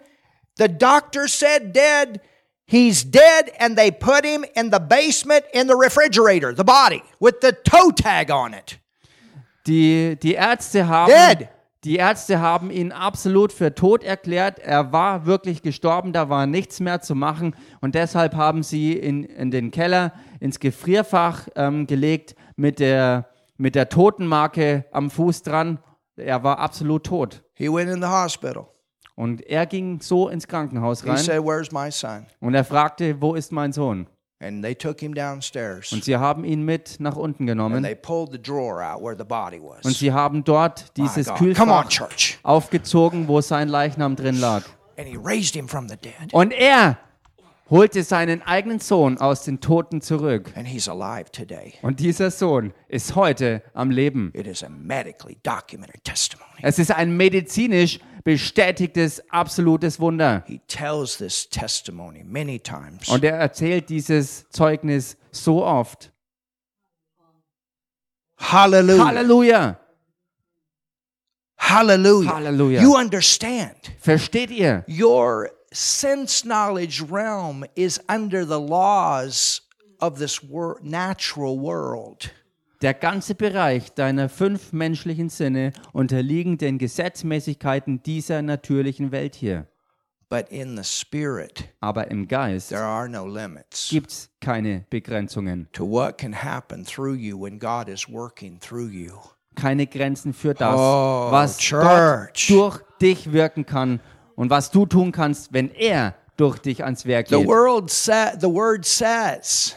the doctor said dead. He's dead, and they put him in the basement in the refrigerator, the body, with the toe tag on it. Die, die Ärzte haben, Dead. die Ärzte haben ihn absolut für tot erklärt. Er war wirklich gestorben, da war nichts mehr zu machen und deshalb haben sie ihn in den Keller, ins Gefrierfach ähm, gelegt mit der, mit der Totenmarke am Fuß dran. Er war absolut tot. He went in the hospital. Und er ging so ins Krankenhaus He rein said, Where's my son? und er fragte, wo ist mein Sohn? And they took him downstairs. Und sie haben ihn mit nach unten And genommen they pulled the drawer out where the body was. und sie haben dort dieses on, Kühlfach church. aufgezogen, wo sein Leichnam drin lag. And he raised him from the dead. Und er holte seinen eigenen Sohn aus den Toten zurück. And he's alive today. Und dieser Sohn ist heute am Leben. It is a medically documented testimony. Es ist ein medizinisch bestätigtes, absolutes Wunder. Und er erzählt dieses Zeugnis so oft. Hallelujah. Halleluja! Hallelujah. Hallelujah. You understand. Versteht ihr? Your sense knowledge realm is under the laws of this natural world. Der ganze Bereich deiner fünf menschlichen Sinne unterliegen den Gesetzmäßigkeiten dieser natürlichen Welt hier. But in the spirit, Aber im Geist there are no limits gibt's keine Begrenzungen, to what can happen through you when God is working through you. keine Grenzen für das, Oh, was Church. Gott durch dich wirken kann und was du tun kannst, wenn er durch dich ans Werk The geht. world sa- the word says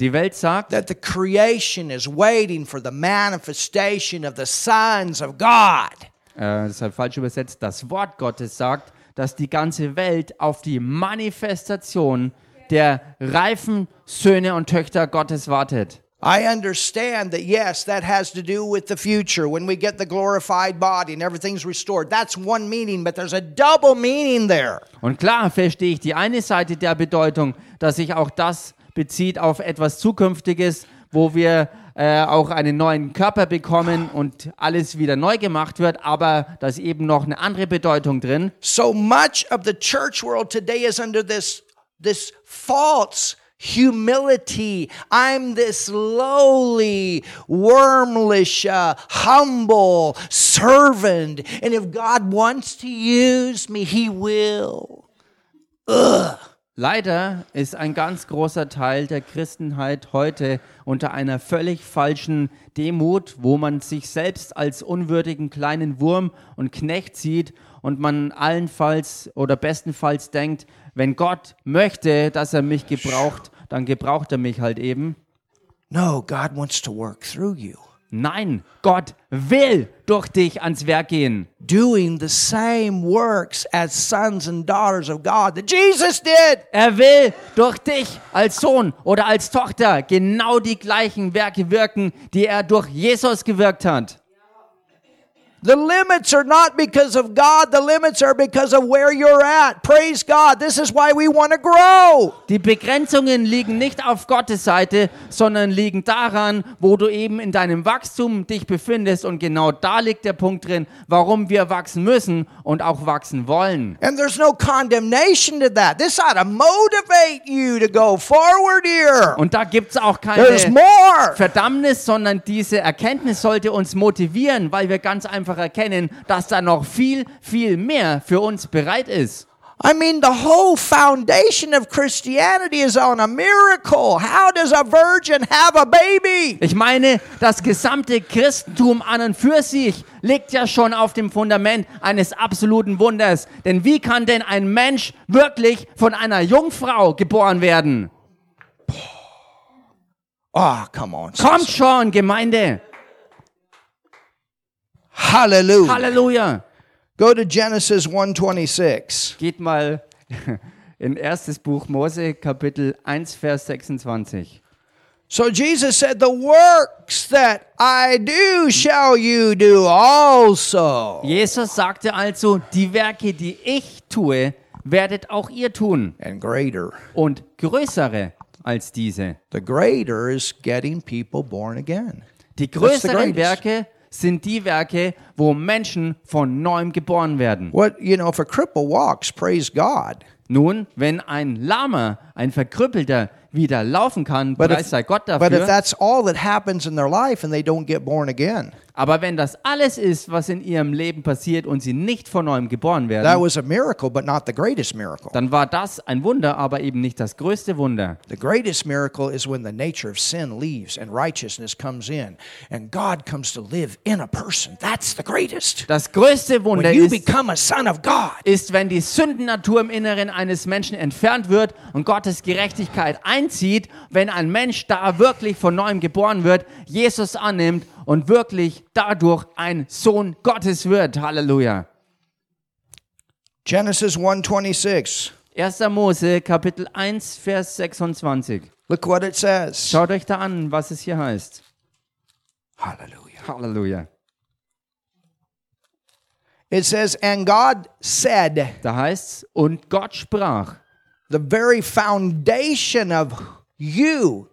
Die Welt sagt, that the creation is waiting for the manifestation of the sons of God. äh, halt falsch übersetzt, das Wort Gottes sagt, dass die ganze Welt auf die Manifestation der reifen Söhne und Töchter Gottes wartet. I understand that, yes, that has to do with the future when we get the glorified body and everything's restored. That's one meaning, but there's a double meaning there. Und klar verstehe ich die eine Seite der Bedeutung, dass sich auch das bezieht auf etwas Zukünftiges, wo wir äh, auch einen neuen Körper bekommen und alles wieder neu gemacht wird, aber da ist eben noch eine andere Bedeutung drin. So much of the church world today is under this, this false humility. I'm this lowly, wormlish, uh, humble servant. And if God wants to use me, he will. Leider ist ein ganz großer Teil der Christenheit heute unter einer völlig falschen Demut, wo man sich selbst als unwürdigen kleinen Wurm und Knecht sieht und man allenfalls oder bestenfalls denkt, wenn Gott möchte, dass er mich gebraucht, dann gebraucht er mich halt eben. No, God wants to work through you. Nein, Gott will durch dich ans Werk gehen. doing the same works as sons and daughters of God that Jesus did. Er will durch dich als Sohn oder als Tochter genau die gleichen Werke wirken, die er durch Jesus gewirkt hat. The limits are not because of God, the limits are because of where you're at. Praise God. This is why we want to grow. Die Begrenzungen liegen nicht auf Gottes Seite, sondern liegen daran, wo du eben in deinem Wachstum dich befindest. Und genau da liegt der Punkt drin, warum wir wachsen müssen und auch wachsen wollen. And there's no condemnation to that. This ought to motivate you to go forward here. Und da gibt es auch keine. Verdammnis, sondern diese Erkenntnis sollte uns motivieren, weil wir ganz einfach erkennen, dass da noch viel, viel mehr für uns bereit ist. I mean, the whole foundation of Christianity is on a miracle. How does a virgin have a baby? Ich meine, das gesamte Christentum an und für sich liegt ja schon auf dem Fundament eines absoluten Wunders. Denn wie kann denn ein Mensch wirklich von einer Jungfrau geboren werden? Oh, come on. Kommt schon, Gemeinde. Hallelujah. Halleluja. Go to Genesis 126. Geht mal *laughs* in erstes Buch Mose, Kapitel 1, Vers 26. So Jesus said, The works that I do shall you do also. Jesus sagte also, die Werke, die ich tue, werdet auch ihr tun. And greater. Und größere als diese. The greater is getting people born again. Die größeren. Werke sind die Werke, wo Menschen von neuem geboren werden. What, you know, if a cripple walks, praise God. Nun, wenn ein Lahmer, ein Verkrüppelter wieder laufen kann, But preis sei Gott but if dafür. that's all that happens in their life and they don't get born again, Aber wenn das alles ist, was in ihrem Leben passiert und sie nicht von neuem geboren that werden, was a miracle, but not the greatest miracle. dann war das ein Wunder, aber eben nicht das größte Wunder. The greatest miracle is when the nature of sin leaves and righteousness comes in and God comes to live in a person. That's the greatest. Das größte Wunder When you ist, become a son of God. ist, wenn die Sündennatur im Inneren eines Menschen entfernt wird und Gottes Gerechtigkeit einzieht, wenn ein Mensch da wirklich von neuem geboren wird, Jesus annimmt und wirklich dadurch ein Sohn Gottes wird. Halleluja. Genesis 126. 1. Mose, Kapitel 1, Vers 26. Look what it says. Schaut euch da an, was es hier heißt. Hallelujah. Halleluja. It says, And God said, Da heißt's, und Gott sprach, the very foundation of you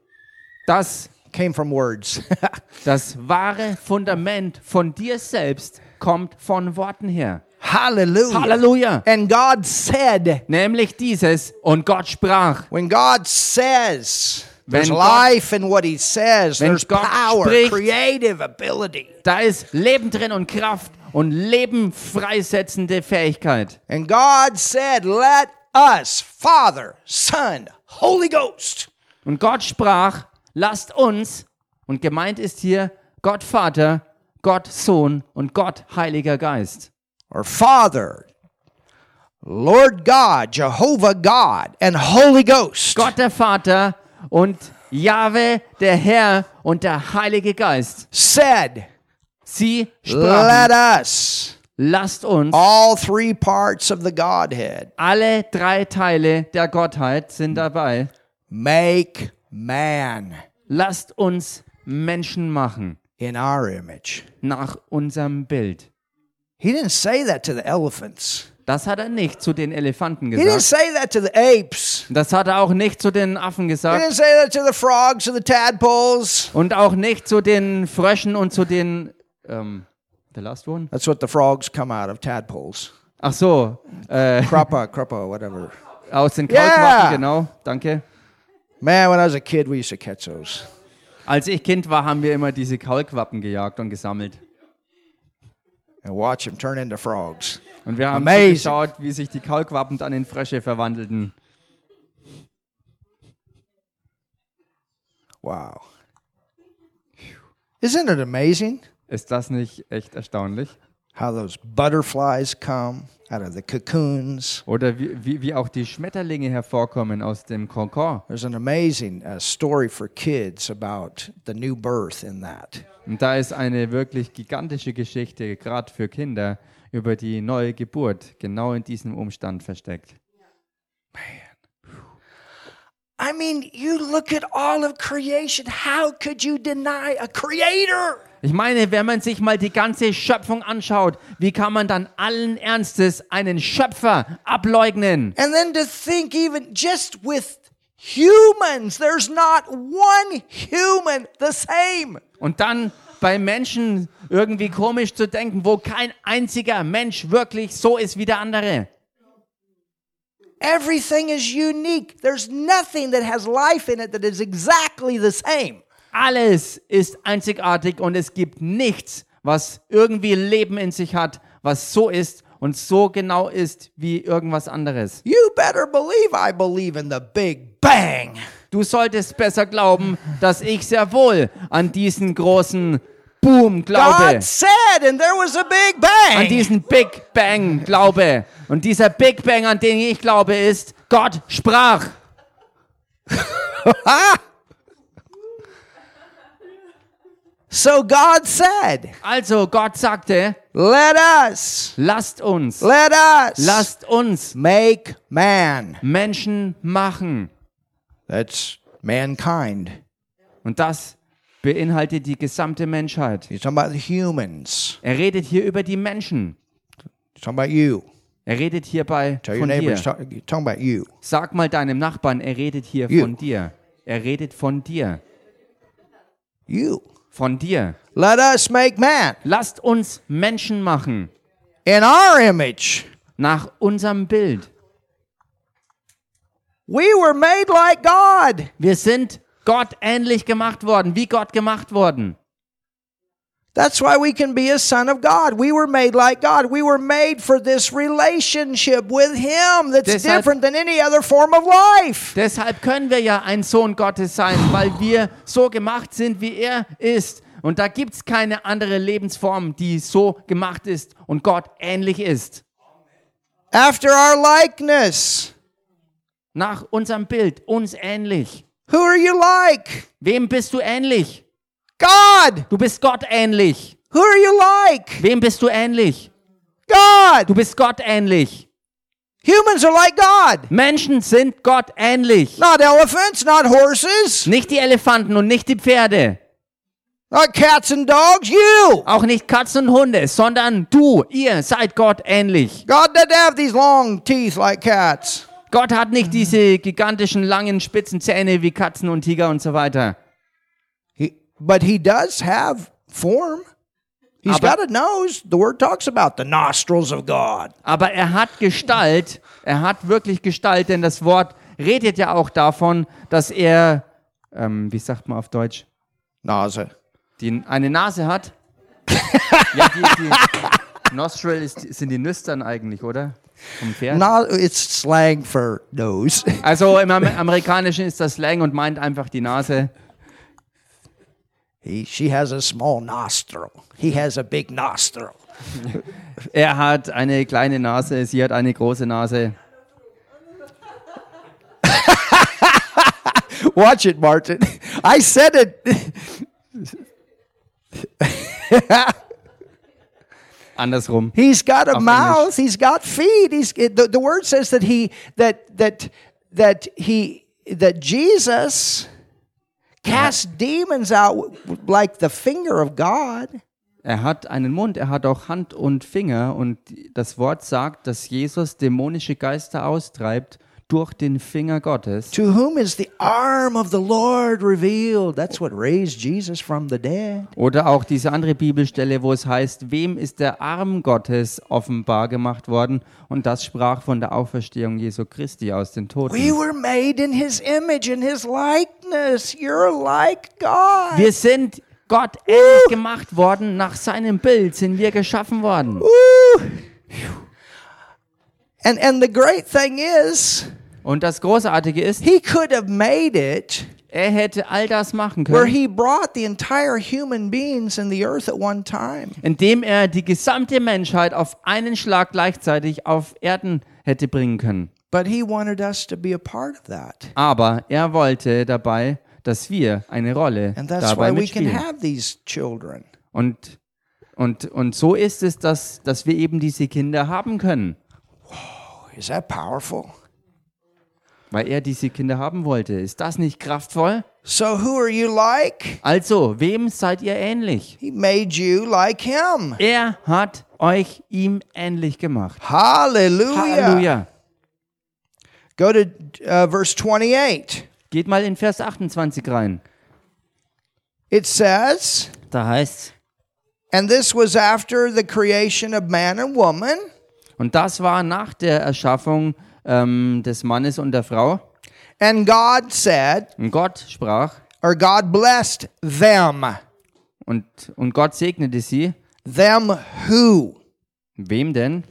das, came from words. *laughs* das wahre Fundament von dir selbst kommt von Worten her. Hallelujah. Halleluja! And God said, Nämlich dieses, und Gott sprach. when God says, there's Wenn Gott- life in what He says, Wenn there's Gott power, spricht- creative ability. Da ist Leben drin und Kraft und Leben freisetzende Fähigkeit. And God said, Let us, Father, Son, Holy Ghost, Und Gott sprach, lasst uns, und gemeint ist hier Gott Vater, Gott Sohn und Gott Heiliger Geist. or Father, Lord God, Jehovah God, and Holy Ghost. Gott der Vater und Jahwe der Herr und der Heilige Geist. said, Sie Let sprachen, us, lasst uns, all three parts of the Godhead, alle drei Teile der Gottheit sind dabei, make man lasst uns Menschen machen in our image. nach unserem Bild. He didn't say that to the elephants. Das hat er nicht zu den Elefanten He didn't gesagt. say that to the apes. Das hat er auch nicht zu den Affen He gesagt. didn't say that to the frogs or the tadpoles. Und auch nicht zu den Fröschen und zu den. Ähm, the last one? That's what the frogs come out of, tadpoles. Ach so, äh, Crappa, crappa, whatever. *laughs* aus den Yeah. Kaulquappen, genau, danke. Man, when I was a kid, we used to catch those. Als ich Kind war, haben wir immer diese Kaulquappen gejagt und gesammelt. And watch them turn into frogs. Und wir haben Amazing. geschaut, wie sich die Kaulquappen dann in Frösche verwandelten. Wow. Isn't it amazing Ist das nicht echt erstaunlich? how those butterflies come out of the cocoons? Oder wie, wie, wie auch die Schmetterlinge hervorkommen aus dem Kokon. There's an amazing uh, story for kids about the new birth in that. Und da ist eine wirklich gigantische Geschichte, gerade für Kinder, über die neue Geburt, genau in diesem Umstand versteckt. I mean, you look at all of creation. How could you deny a creator? Ich meine, wenn man sich mal die ganze Schöpfung anschaut, wie kann man dann allen Ernstes einen Schöpfer ableugnen? And then to think, even just with humans, there's not one human the same. Und dann bei Menschen irgendwie komisch zu denken, wo kein einziger Mensch wirklich so ist wie der andere. Everything is unique. There's nothing that has life in it that is exactly the same. Alles ist einzigartig und es gibt nichts, was irgendwie Leben in sich hat, was so ist und so genau ist wie irgendwas anderes. You better believe I believe in the Big Bang. Du solltest besser glauben, dass ich sehr wohl an diesen großen Boom glaube. God said, and there was a Big An Bang. diesen Big Bang glaube. Und dieser Big Bang, an den ich glaube, ist, Gott sprach. *laughs* So God said, Also Gott sagte, Let us, lasst uns, let us lasst uns make man. Menschen machen. That's mankind. Und das beinhaltet die gesamte Menschheit. He's talking about the humans. Er redet hier über die Menschen. He's talking about you. Er redet hierbei Tell von dir. talking about you. Sag mal deinem Nachbarn, er redet hier You. von dir. Er redet von dir. You. Von dir. Let us make man Lasst uns Menschen machen. in our image. Nach unserem Bild. We were made like God. Wir sind Gott ähnlich gemacht worden, wie Gott gemacht worden. That's why we can be a son of God. We were made like God. We were made for this relationship with Him that's Deshalb- different than any other form of life. Deshalb können wir ja ein Sohn Gottes sein, weil wir so gemacht sind, wie er ist. Und da gibt es keine andere Lebensform, die so gemacht ist und Gott ähnlich ist. After our likeness. Nach unserem Bild, uns ähnlich. Who are you like? Wem bist du ähnlich? God. Du bist Gott ähnlich. Who are you like? Wem bist du ähnlich? God. Du bist Gott ähnlich. Humans are like God. Menschen sind Gott ähnlich. Not elephants, not horses, Nicht die Elefanten und nicht die Pferde. Not cats and dogs, you. Auch nicht Katzen und Hunde, sondern du, ihr seid Gott ähnlich. God doesn't have these long teeth like cats. Gott hat nicht diese gigantischen, langen, spitzen Zähne wie Katzen und Tiger und so weiter. But he does have form. He's Aber- got a nose. The word talks about the nostrils of God. Aber er hat Gestalt, er hat wirklich Gestalt, denn das Wort redet ja auch davon, dass er, ähm, wie sagt man auf Deutsch, Nase. die, eine Nase hat. *laughs* ja, die, die Nostril ist, sind die Nüstern eigentlich, oder? Vom Pferd. No, it's slang for nose. Also im Am Amerikanischen ist das Slang und meint einfach die Nase. He, she has a small nostril. He has a big nostril. *laughs* Er hat eine kleine Nase, sie hat eine große Nase. *laughs* Watch it, Martin. I said it. *laughs* Andersrum. He's got a Auf mouth. He's got feet. He's the, the word says that he that that that he that Jesus cast demons out like the finger of God. Er hat einen Mund, er hat auch Hand und Finger und das Wort sagt, dass Jesus dämonische Geister austreibt durch den Finger Gottes. To whom is the arm of the Lord revealed? That's what raised Jesus from the dead. Oder auch diese andere Bibelstelle, wo es heißt, wem ist der Arm Gottes offenbar gemacht worden? Und das sprach von der Auferstehung Jesu Christi aus den We Toten. were made in his image and his likeness. You're like God. Wir sind Gott ähnlich gemacht worden, nach seinem Bild sind wir geschaffen worden. Woo! And and the great thing is, Und das Großartige ist, he could have made it er hätte all das machen können, he brought the entire human beings in the earth at one time. indem er die gesamte Menschheit auf einen Schlag gleichzeitig auf Erden hätte bringen können. But he wanted us to be a part of that. Aber er wollte dabei, dass wir eine Rolle And that's dabei why we can have these children. Und, und, und so ist es, dass, dass wir eben diese Kinder haben können, Is that powerful? weil er diese Kinder haben wollte. Ist das nicht kraftvoll? So who are you like? Also, wem seid ihr ähnlich? He made you like him. Er hat euch ihm ähnlich gemacht. Hallelujah. Halleluja. Go to uh, verse 28. Geht mal in Vers 28 rein. It says, Da heißt And this was after the creation of man and woman. und das war nach der Erschaffung ähm, des Mannes und der Frau. And God said, Und Gott sprach or God blessed them. und, und Gott segnete sie. Them who? Wem denn?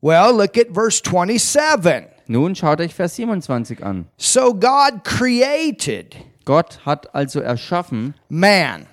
Well, look at verse 27. Nun schaut euch Vers 27 an. So God created Gott hat also erschaffen man.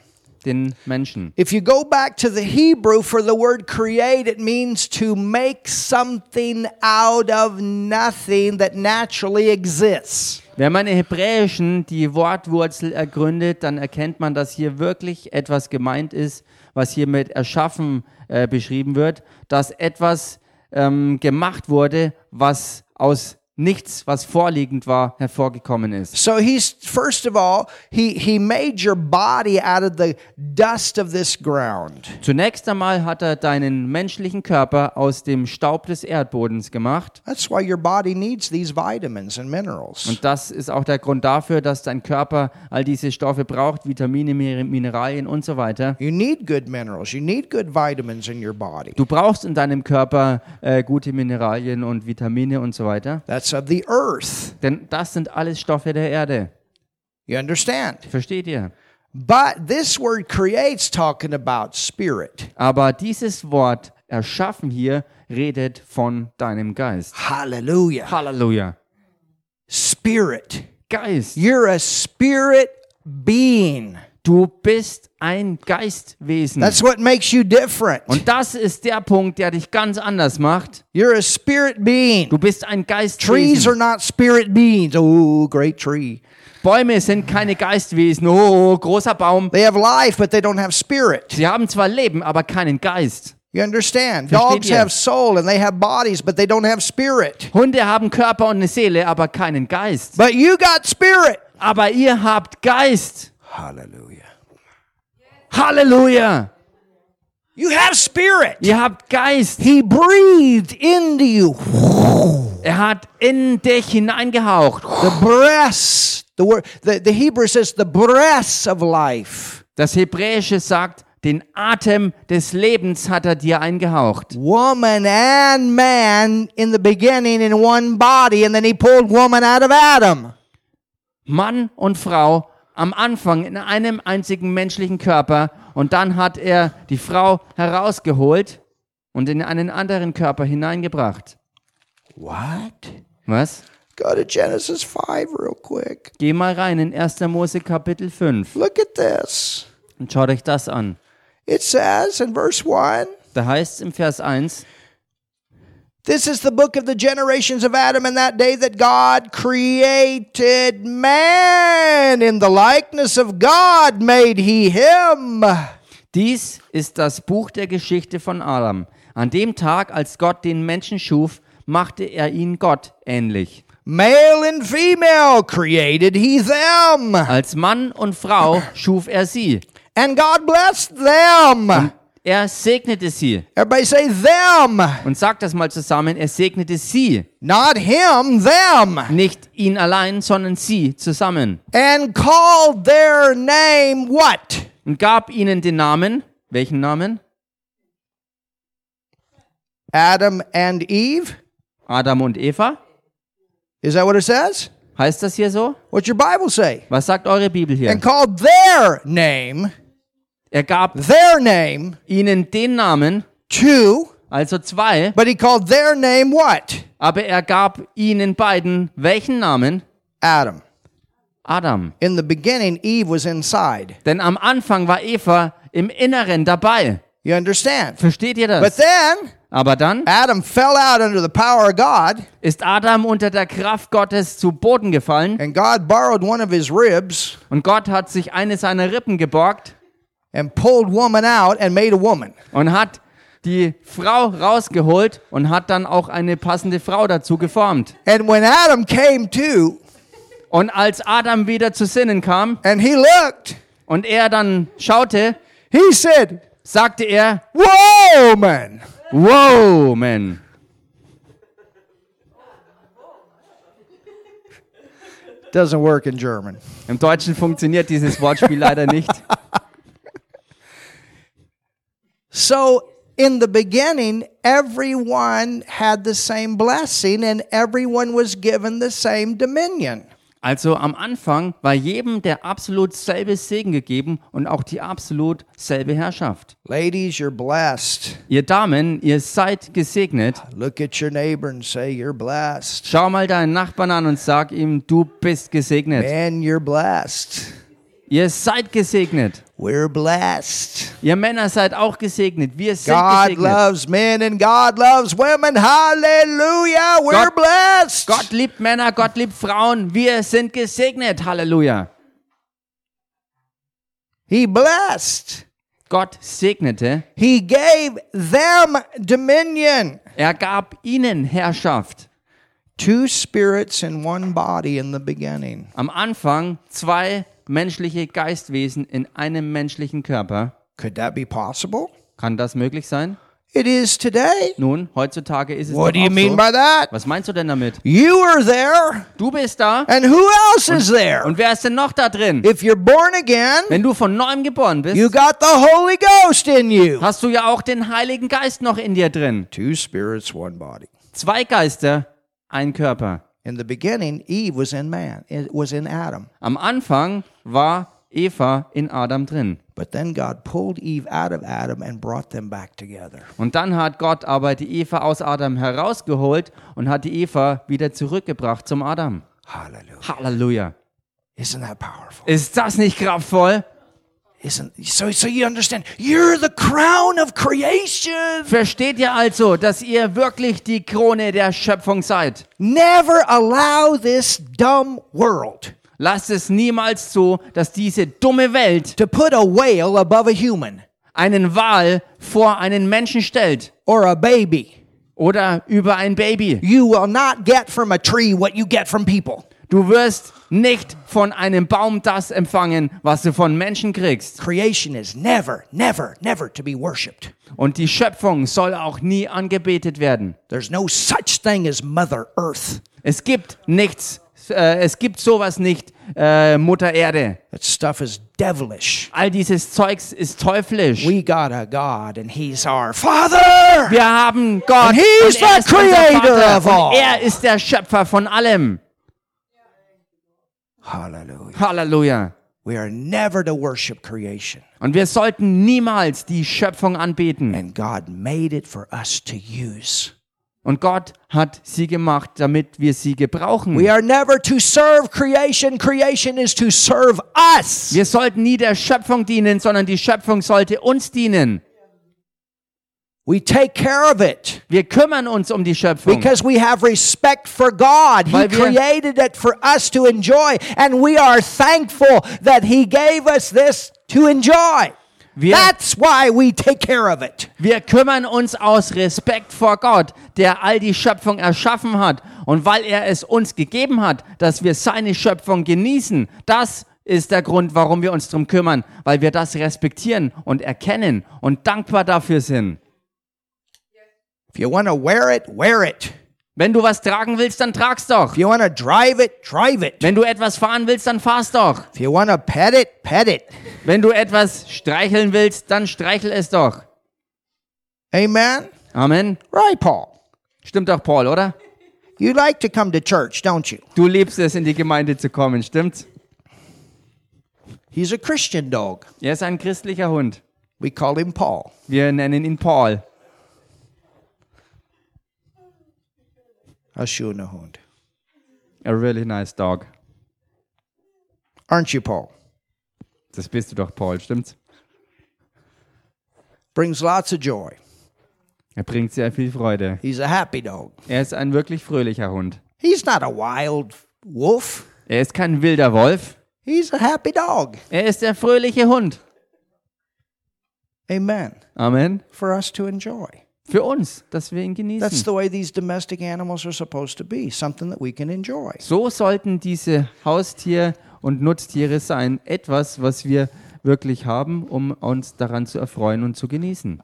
den Menschen. If you go back to the Hebrew for the word create, it means to make something out of nothing that naturally exists. Wenn man im Hebräischen die Wortwurzel ergründet, dann erkennt man, dass hier wirklich etwas gemeint ist, was hier mit erschaffen äh, beschrieben wird, dass etwas ähm, gemacht wurde, was aus nichts, was vorliegend war, hervorgekommen ist. So he's first of all, he he made your body out of the dust of this ground. Zunächst einmal hat er deinen menschlichen Körper aus dem Staub des Erdbodens gemacht. That's why your body needs these vitamins and minerals. Und das ist auch der Grund dafür, dass dein Körper all diese Stoffe braucht, Vitamine, Mineralien und so weiter. You need good minerals. You need good vitamins in your body. Du brauchst in deinem Körper äh, gute Mineralien und Vitamine und so weiter. That's of the earth. Denn das sind alles Stoffe der Erde. You understand? Versteht ihr? But this word creates talking about spirit. Aber dieses Wort erschaffen hier redet von deinem Geist. Hallelujah. Hallelujah. Spirit. Geist. You're a spirit being. Du bist ein Geistwesen. That's what makes you different. Und das ist der Punkt, der dich ganz anders macht. You're a spirit being. Du bist ein Trees are Geistwesen. not spirit beings. Oh, great tree. Bäume sind keine Geistwesen. Oh, großer Baum. They have life, but they don't have spirit. Sie haben zwar Leben, aber keinen Geist. You understand? Dogs have soul and they have bodies, but they don't have spirit. Hunde haben Körper und eine Seele, aber keinen Geist. But you got spirit. Aber ihr habt Geist. Hallelujah. Halleluja! You have spirit. Ihr habt Geist. He breathed into you Er hat in dich hineingehaucht. the breaths. The word the, the Hebrew says the breaths of life. Das Hebräische sagt, den Atem des Lebens hat er dir eingehaucht. Woman and man in the beginning in one body, and then he pulled woman out of Adam. Mann und Frau am Anfang in einem einzigen menschlichen Körper und dann hat er die Frau herausgeholt und in einen anderen Körper hineingebracht. What? Was? Go to Genesis 5 real quick. Geh mal rein in 1. Mose Kapitel 5 Look at this. und schaut euch das an. It says in verse 1 Da heißt es im Vers 1, This is the book of the generations of Adam in that day that God created man. In the likeness of God made he him. dies ist das Buch der Geschichte von Adam. An dem Tag, als Gott den Menschen schuf, machte er ihn Gott ähnlich. Male and female created he them. Als Mann und Frau schuf er sie. And God blessed them. Er segnete sie. Everybody say them. Und sagt das mal zusammen, er segnete sie. Not him, them. Nicht ihn allein, sondern sie zusammen. And called their name what? Und gab ihnen den Namen. Welchen Namen? Adam and Eve. Adam und Eva. Is that what it says? Heißt das hier so? What's your Bible say? Was sagt eure Bibel hier? And called their name, Er gab their name ihnen den Namen, two, also zwei, but he called their name what? aber er gab ihnen beiden welchen Namen? Adam. Adam. In the beginning, Eve was inside. Denn am Anfang war Eva im Inneren dabei. You understand? Versteht ihr But das? then Aber dann Adam fell out under the power of God, ist Adam unter der Kraft Gottes zu Boden gefallen and God borrowed one of his ribs und Gott hat sich eine seiner Rippen geborgt and pulled woman out and made a woman. und hat die Frau rausgeholt und hat dann auch eine passende Frau dazu geformt. And when Adam came to Und als Adam wieder zu Sinnen kam and he looked, und er dann schaute, he said, sagte er, Woman. wow, man. Doesn't work in German. Im Deutschen funktioniert dieses Wortspiel leider nicht. *laughs* So, in the beginning, everyone had the same blessing and everyone was given the same dominion. Also am Anfang war jedem der absolut selbe Segen gegeben und auch die absolut selbe Herrschaft. Ladies, you're blessed. Ihr Damen, ihr seid gesegnet. Look at your neighbor and say, You're blessed. Schau mal deinen Nachbarn an und sag ihm, du bist gesegnet. Man, you're blessed. Ihr seid gesegnet. We're blessed. Ihr Männer seid auch gesegnet. Wir sind God gesegnet. loves men and God loves women. Hallelujah. We're Gott- blessed. Gott liebt Männer, Gott liebt Frauen. Wir sind gesegnet. Halleluja. He blessed. Gott segnete. He gave them dominion. Er gab ihnen Herrschaft. Two spirits in one body in the beginning. Am Anfang zwei menschliche Geistwesen in einem menschlichen Körper. Could that be possible? Kann das möglich sein? It is today. Nun, heutzutage ist es What do you mean so. by that? Was meinst du denn damit? You are there, Du bist da. and who else is there? Und wer ist denn noch da drin? If you're born again, Wenn du von neuem geboren you bist, got the Holy Ghost in you. hast du ja auch den Heiligen Geist noch in dir drin. Two spirits, one body. Zwei Geister, ein Körper. In the beginning, Eve was in man, it was in Adam. Am Anfang war Eva in Adam drin. But then God pulled Eve out of Adam and brought them back together. Und dann hat Gott aber die Eva aus Adam herausgeholt und hat die Eva wieder zurückgebracht zum Adam. Hallelujah. Halleluja. Isn't that powerful? Ist das nicht kraftvoll? Isn't so so you understand you're the crown of creation. Versteht ihr also, dass ihr wirklich die Krone der Schöpfung seid? Never allow this dumb world Lasst es niemals zu, dass diese dumme Welt to put a whale above a human einen Wal vor einen Menschen stellt or a baby. oder über ein Baby. You will not get from a tree what you get from people. Du wirst nicht von einem Baum das empfangen, was du von Menschen kriegst. Creation is never, never, never to be worshiped. Und die Schöpfung soll auch nie angebetet werden. There's no such thing as Mother Earth. Es gibt nichts, äh, es gibt sowas nicht, äh, Mutter Erde. That stuff is devilish. All dieses Zeugs ist teuflisch. We got a God and He's our Father. Wir haben Gott And he's und er the creator of all. und er ist der Schöpfer von allem. Hallelujah. Halleluja. We are never to worship creation. Und wir sollten niemals die Schöpfung anbeten. And God made it for us to use. Und Gott hat sie gemacht, damit wir sie gebrauchen. We are never to serve creation. Creation is to serve us. Wir sollten nie der Schöpfung dienen, sondern die Schöpfung sollte uns dienen. We take care of it Wir kümmern uns um die Schöpfung, because we have respect for God. He Weil wir- created it for us to enjoy, and we are thankful that He gave us this to enjoy. Wir- That's why we take care of it. wir kümmern uns aus Respekt vor Gott, der all die Schöpfung erschaffen hat und weil er es uns gegeben hat, dass wir seine Schöpfung genießen. Das ist der Grund, warum wir uns darum kümmern, weil wir das respektieren und erkennen und dankbar dafür sind. If you want to wear it, wear it. Wenn du was tragen willst, dann trag's doch. If you want to drive it, drive it. Wenn du etwas fahren willst, dann fahr's doch. If you want to pet it, pet it. Wenn du etwas streicheln willst, dann streichel es doch. Amen. Amen. Right, Paul. Stimmt doch, Paul, oder? You like to come to church, don't you? Du liebst es, in die Gemeinde zu kommen, stimmt's? He's a Christian dog. Er ist ein christlicher Hund. We call him Paul. Wir nennen ihn Paul. A schöner Hund. A really nice dog. Aren't you, Paul? Das bist du doch, Paul, stimmt's? Brings lots of joy. Er bringt sehr viel Freude. He's a happy dog. Er ist ein wirklich fröhlicher Hund. He's not a wild wolf. Er ist kein wilder Wolf. He's a happy dog. Er ist der fröhliche Hund. Amen. Amen. For us to enjoy. Für uns, dass wir ihn That's genießen. the way these domestic animals are supposed to be, something that we can enjoy. So sollten diese Haustier- und Nutztiere sein. Etwas, was wir wirklich haben, um uns daran zu erfreuen und zu genießen.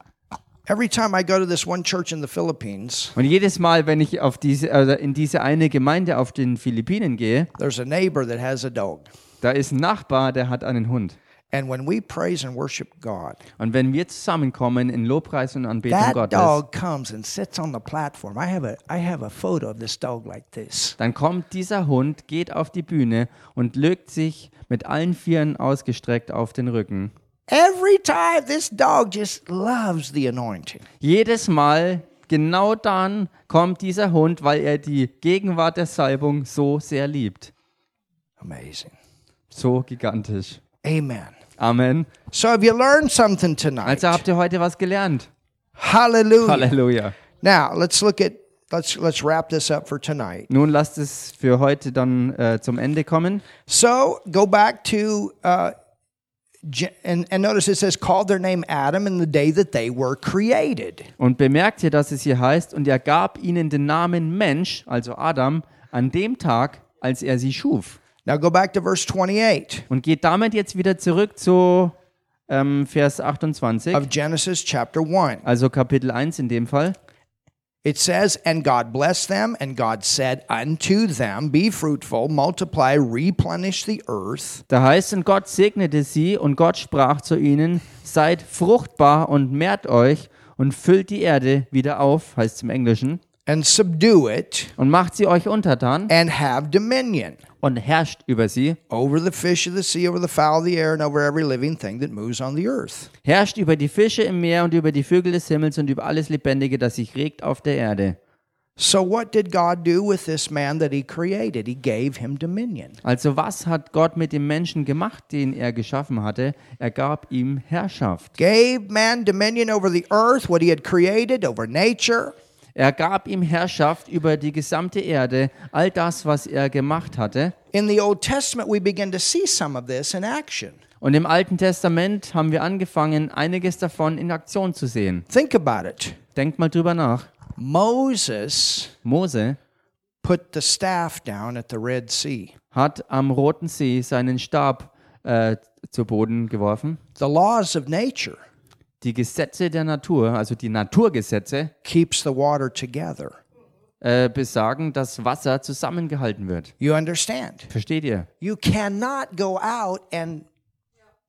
Every time I go to this one church in the Philippines, Und jedes Mal, wenn ich auf diese, äh, in diese eine Gemeinde auf den Philippinen gehe, there's a neighbor that has a dog. da ist ein Nachbar, der hat einen Hund. And when we praise and worship God, Und wenn wir zusammenkommen in Lobpreis und Anbetung that Gottes, dog comes and sits on the platform. I have a I have a photo of this dog like this. dann kommt dieser Hund, geht auf die Bühne und legt sich mit allen Vieren ausgestreckt auf den Rücken. Every time this dog just loves the anointing. Jedes Mal, genau dann, kommt dieser Hund, weil er die Gegenwart der Salbung so sehr liebt. Amazing. So gigantisch. Amen. Amen. So have you learned something tonight? Also habt ihr heute was gelernt. Hallelujah. Halleluja. Now let's look at let's let's wrap this up for tonight. Nun lasst es für heute dann äh, zum Ende kommen. So go back to uh, and, and notice it says called their name Adam in the day that they were created. Und bemerkt ihr, dass es hier heißt, und er gab ihnen den Namen Mensch, also Adam, an dem Tag, als er sie schuf. Now go back to verse 28 Und geht damit jetzt wieder zurück zu ähm, Vers 28, of Genesis chapter 1. also Kapitel 1 in dem Fall. It says, And God blessed them, and God said unto them, Be fruitful, multiply, replenish the earth, Da heißt, und Gott segnete sie, und Gott sprach zu ihnen, seid fruchtbar und mehrt euch und füllt die Erde wieder auf, heißt es im Englischen, and subdue it, und macht sie euch untertan and have dominion und herrscht über sie, over the fish of the sea, over the fowl of the air, and over every living thing that moves on the earth. herrscht über die Fische im Meer und über die Vögel des Himmels und über alles Lebendige, das sich regt auf der Erde. So, what did God do with this man that he created? He gave him dominion. Also was hat Gott mit dem Menschen gemacht, den er geschaffen hatte? Er gab ihm Herrschaft. Gave man dominion over the earth, what he had created, over nature. Er gab ihm Herrschaft über die gesamte Erde, all das, was er gemacht hatte. In the Old Testament, we begin to see some of this in action. Und im Alten Testament haben wir angefangen, einiges davon in Aktion zu sehen. Think about it. Denkt mal drüber nach. Moses Mose put the staff down at the Red Sea. hat am Roten See seinen Stab äh, zu Boden geworfen. The laws of nature Die Gesetze der Natur, also die Naturgesetze, keeps the water together. äh, besagen, dass Wasser zusammengehalten wird. You understand? Versteht ihr? You cannot go out and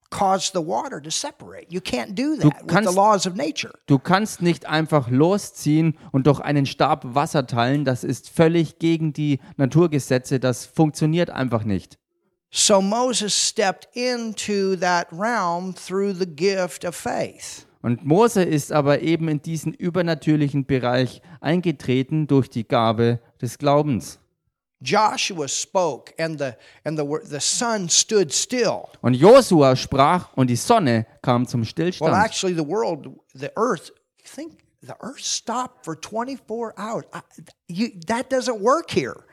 cause the water to separate. You can't do that with the kannst- laws of nature. Du kannst nicht einfach losziehen und durch einen Stab Wasser teilen. Das ist völlig gegen die Naturgesetze. Das funktioniert einfach nicht. So Moses stepped into that realm through the gift of faith. Und Mose ist aber eben in diesen übernatürlichen Bereich eingetreten durch die Gabe des Glaubens. Joshua spoke and the and the the sun stood still. Und Josua sprach und die Sonne kam zum Well, Stillstand. actually the world, the earth, think the earth stopped for 24 hours. I, you, that doesn't work here.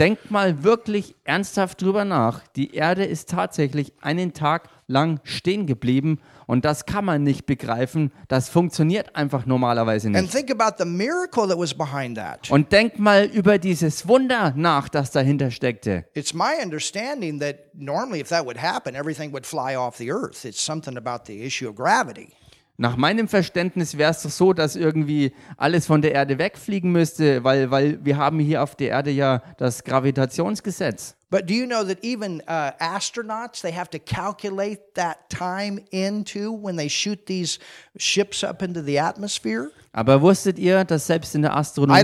Denkt mal wirklich ernsthaft drüber nach. Die Erde ist tatsächlich einen Tag lang stehen geblieben und das kann man nicht begreifen. Das funktioniert einfach normalerweise And nicht. think about the miracle that was behind that. Und denkt mal über dieses Wunder nach, das dahinter steckte. It's my understanding that normally, if that would happen, everything would fly off the earth. It's something about the issue of gravity. Nach meinem Verständnis wäre es doch so, dass irgendwie alles von der Erde wegfliegen müsste, weil, weil wir haben hier auf der Erde ja das Gravitationsgesetz. But do you know that even uh, astronauts they have to calculate that time into when they shoot these ships up into the atmosphere? Aber wusstet ihr, dass selbst in der Astronomie,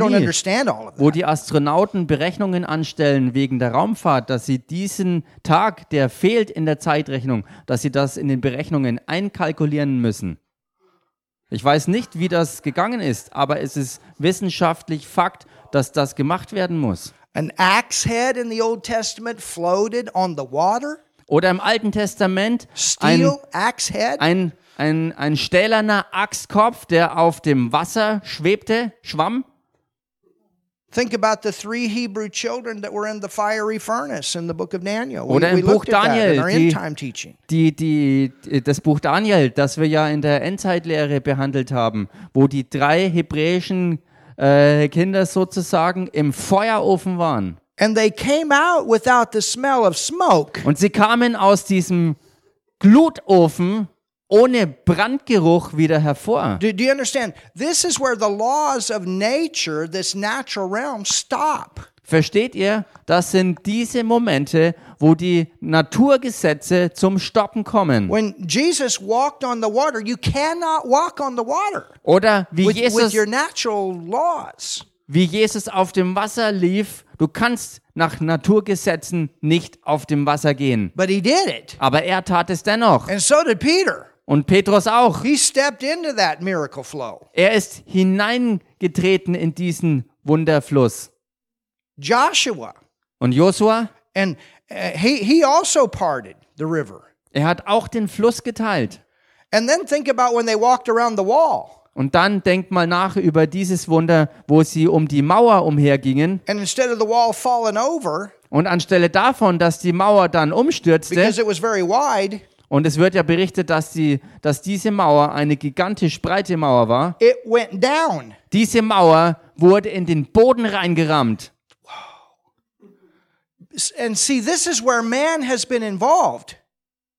wo die Astronauten Berechnungen anstellen wegen der Raumfahrt, dass sie diesen Tag, der fehlt in der Zeitrechnung, dass sie das in den Berechnungen einkalkulieren müssen? Ich weiß nicht, wie das gegangen ist, aber es ist wissenschaftlich Fakt, dass das gemacht werden muss. An axe head in the Old Testament floated on the water. Oder im Alten Testament ein, Steel axe head. ein, ein, ein stählerner Axtkopf, der auf dem Wasser schwebte, schwamm. Think about the three Hebrew children that were in the fiery furnace in the book of Daniel. Oder im Buch Daniel, die-. Die, die, das Buch Daniel, das wir ja in der Endzeitlehre behandelt haben, wo die drei hebräischen äh, Kinder sozusagen im Feuerofen waren. And they came out without the smell of smoke. Und sie kamen aus diesem Glutofen ohne Brandgeruch wieder hervor. Do, do you understand? This is where the laws of nature, this natural realm, stop. Versteht ihr? Das sind diese Momente, wo die Naturgesetze zum Stoppen kommen. When Jesus walked on the water, you cannot walk on the water Oder wie with, with Jesus, your natural laws. wie Jesus auf dem Wasser lief, du kannst nach Naturgesetzen nicht auf dem Wasser gehen. But he did it. Aber er tat es dennoch. And so did Peter. Und Petrus auch. He stepped into that miracle flow. Er ist hineingetreten in diesen Wunderfluss. Joshua, Und Josua, and uh, he, he also parted the river. er hat auch den Fluss geteilt. And then think about when they walked around the wall. Und dann denkt mal nach über dieses Wunder, wo sie um die Mauer umhergingen. And instead of the wall falling over, Und anstelle davon, dass die Mauer dann umstürzte, because it was very wide, und es wird ja berichtet, dass, die, dass diese Mauer eine gigantisch breite Mauer war, it went down. diese Mauer wurde in den Boden reingerammt. And see, this is where man has been involved.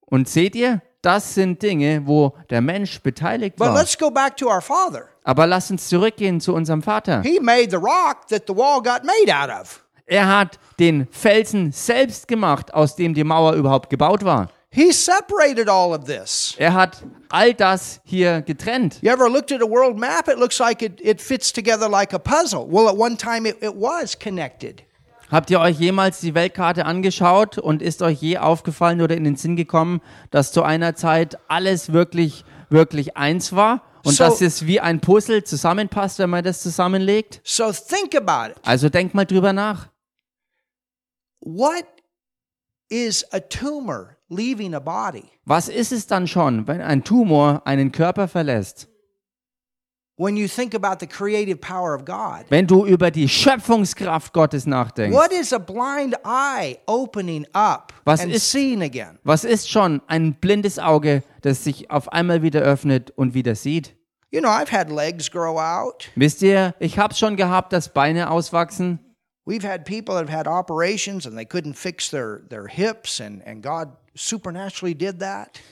Und seht ihr, das sind Dinge, wo der Mensch beteiligt But war. let's go back to our Father. Aber lasst uns zurückgehen zu unserem Vater. He made the rock that the wall got made out of. Er hat den Felsen selbst gemacht, aus dem die Mauer überhaupt gebaut war. He separated all of this. Er hat all das hier getrennt. You ever looked at a world map? It looks like it, it fits together like a puzzle. Well, at one time it, it was connected. Habt ihr euch jemals die Weltkarte angeschaut und ist euch je aufgefallen oder in den Sinn gekommen, dass zu einer Zeit alles wirklich, wirklich eins war und So- dass es wie ein Puzzle zusammenpasst, wenn man das zusammenlegt? So think about it. Also denkt mal drüber nach. What is a tumor? Was ist es dann schon, wenn ein Tumor einen Körper verlässt? When you think about the creative power of God, Wenn du über die Schöpfungskraft Gottes nachdenkst, what is a blind eye opening up Was and ist- seeing again? was ist schon ein blindes Auge, das sich auf einmal wieder öffnet und wieder sieht? You know, I've had legs grow out. Wisst ihr, ich hab's schon gehabt, dass Beine auswachsen. We've had people that have had operations and they couldn't fix their, their hips, and, and God.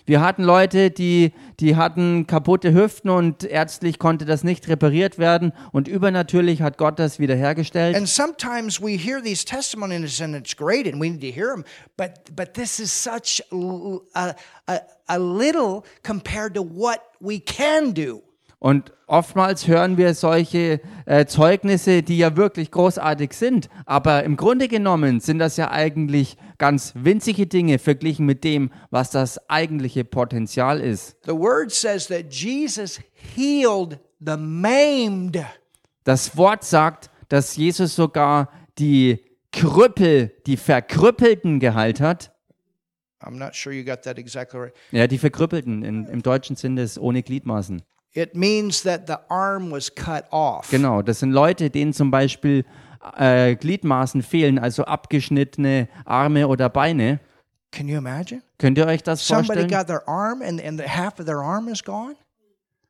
Wir hatten Leute, die, die hatten kaputte Hüften und ärztlich konnte das nicht repariert werden und übernatürlich hat Gott das wiederhergestellt. And sometimes we hear these testimonies and it's great and we need to hear them, but, but this is such l- a, a, a little compared to what we can do. Und oftmals hören wir solche äh, Zeugnisse, die ja wirklich großartig sind. Aber im Grunde genommen sind das ja eigentlich ganz winzige Dinge verglichen mit dem, was das eigentliche Potenzial ist. The word says that Jesus healed the maimed. Das Wort sagt, dass Jesus sogar die Krüppel, die Verkrüppelten geheilt hat. I'm not sure you got that exactly right. Ja, die Verkrüppelten. In, Im Deutschen sind es ohne Gliedmaßen. It means that the arm was cut off. Genau, das sind Leute, denen zum Beispiel äh, Gliedmaßen fehlen, also abgeschnittene Arme oder Beine. Can you imagine? Könnt ihr euch das Somebody vorstellen? got their arm and, and the half of their arm is gone?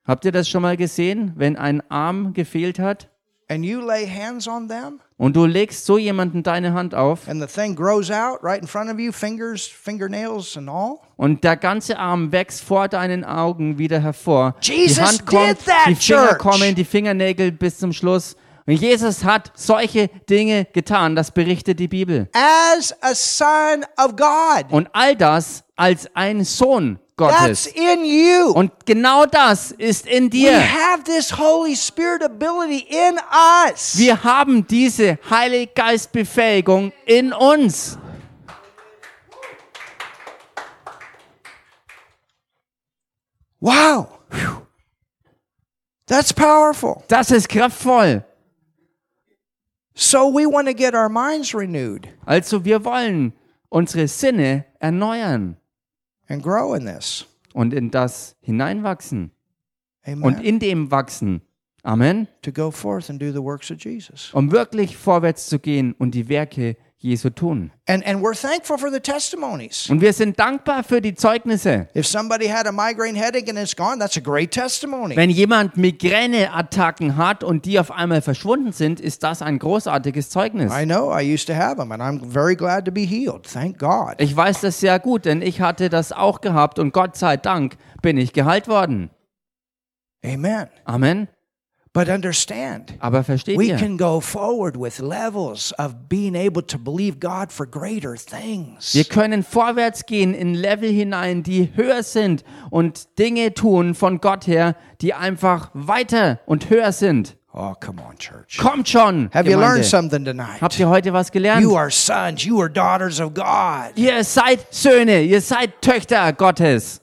Habt ihr das schon mal gesehen, wenn ein Arm gefehlt hat And you lay hands on them und du legst so jemanden deine Hand auf and the thing grows out right in front of you, fingers, fingernails, and all? und der ganze Arm wächst vor deinen Augen wieder hervor. Jesus die Hand kommt, did that, die Finger kommen, die Fingernägel bis zum Schluss. Und Jesus hat solche Dinge getan, das berichtet die Bibel. As a son of God. Und all das als ein Sohn Gottes. in you. Und genau das ist in We dir. have this Holy Spirit ability in us. Wir haben diese Heilige Geistbefähigung in uns. Wow. That's powerful. Das ist kraftvoll. So we want to get our minds renewed Also wir wollen unsere Sinne erneuern and grow in this. und in das hineinwachsen und Amen. in dem wachsen. Amen. to go forth and do the works of Jesus. Um wirklich vorwärts zu gehen und die Werke Jesu tun. And and we're thankful for the testimonies. Und wir sind dankbar für die Zeugnisse. If somebody had a migraine headache and it's gone, that's a great testimony. Wenn jemand Migräneattacken hat und die auf einmal verschwunden sind, ist das ein großartiges Zeugnis. I know I used to have them and I'm very glad to be healed. Thank God. Ich weiß das sehr gut, denn ich hatte das auch gehabt und Gott sei Dank bin ich geheilt worden. Amen. Amen. But understand, Aber versteht we ihr? can go forward with levels of being able to believe God for greater things. Wir können vorwärts gehen in Level hinein, die höher sind und Dinge tun von Gott her, die einfach weiter und höher sind. Oh, come on, church. Kommt schon! Have you Gemeinde. learned something tonight? Habt ihr heute was gelernt? You are sons, you are daughters of God. Ihr seid Söhne, ihr seid Töchter Gottes.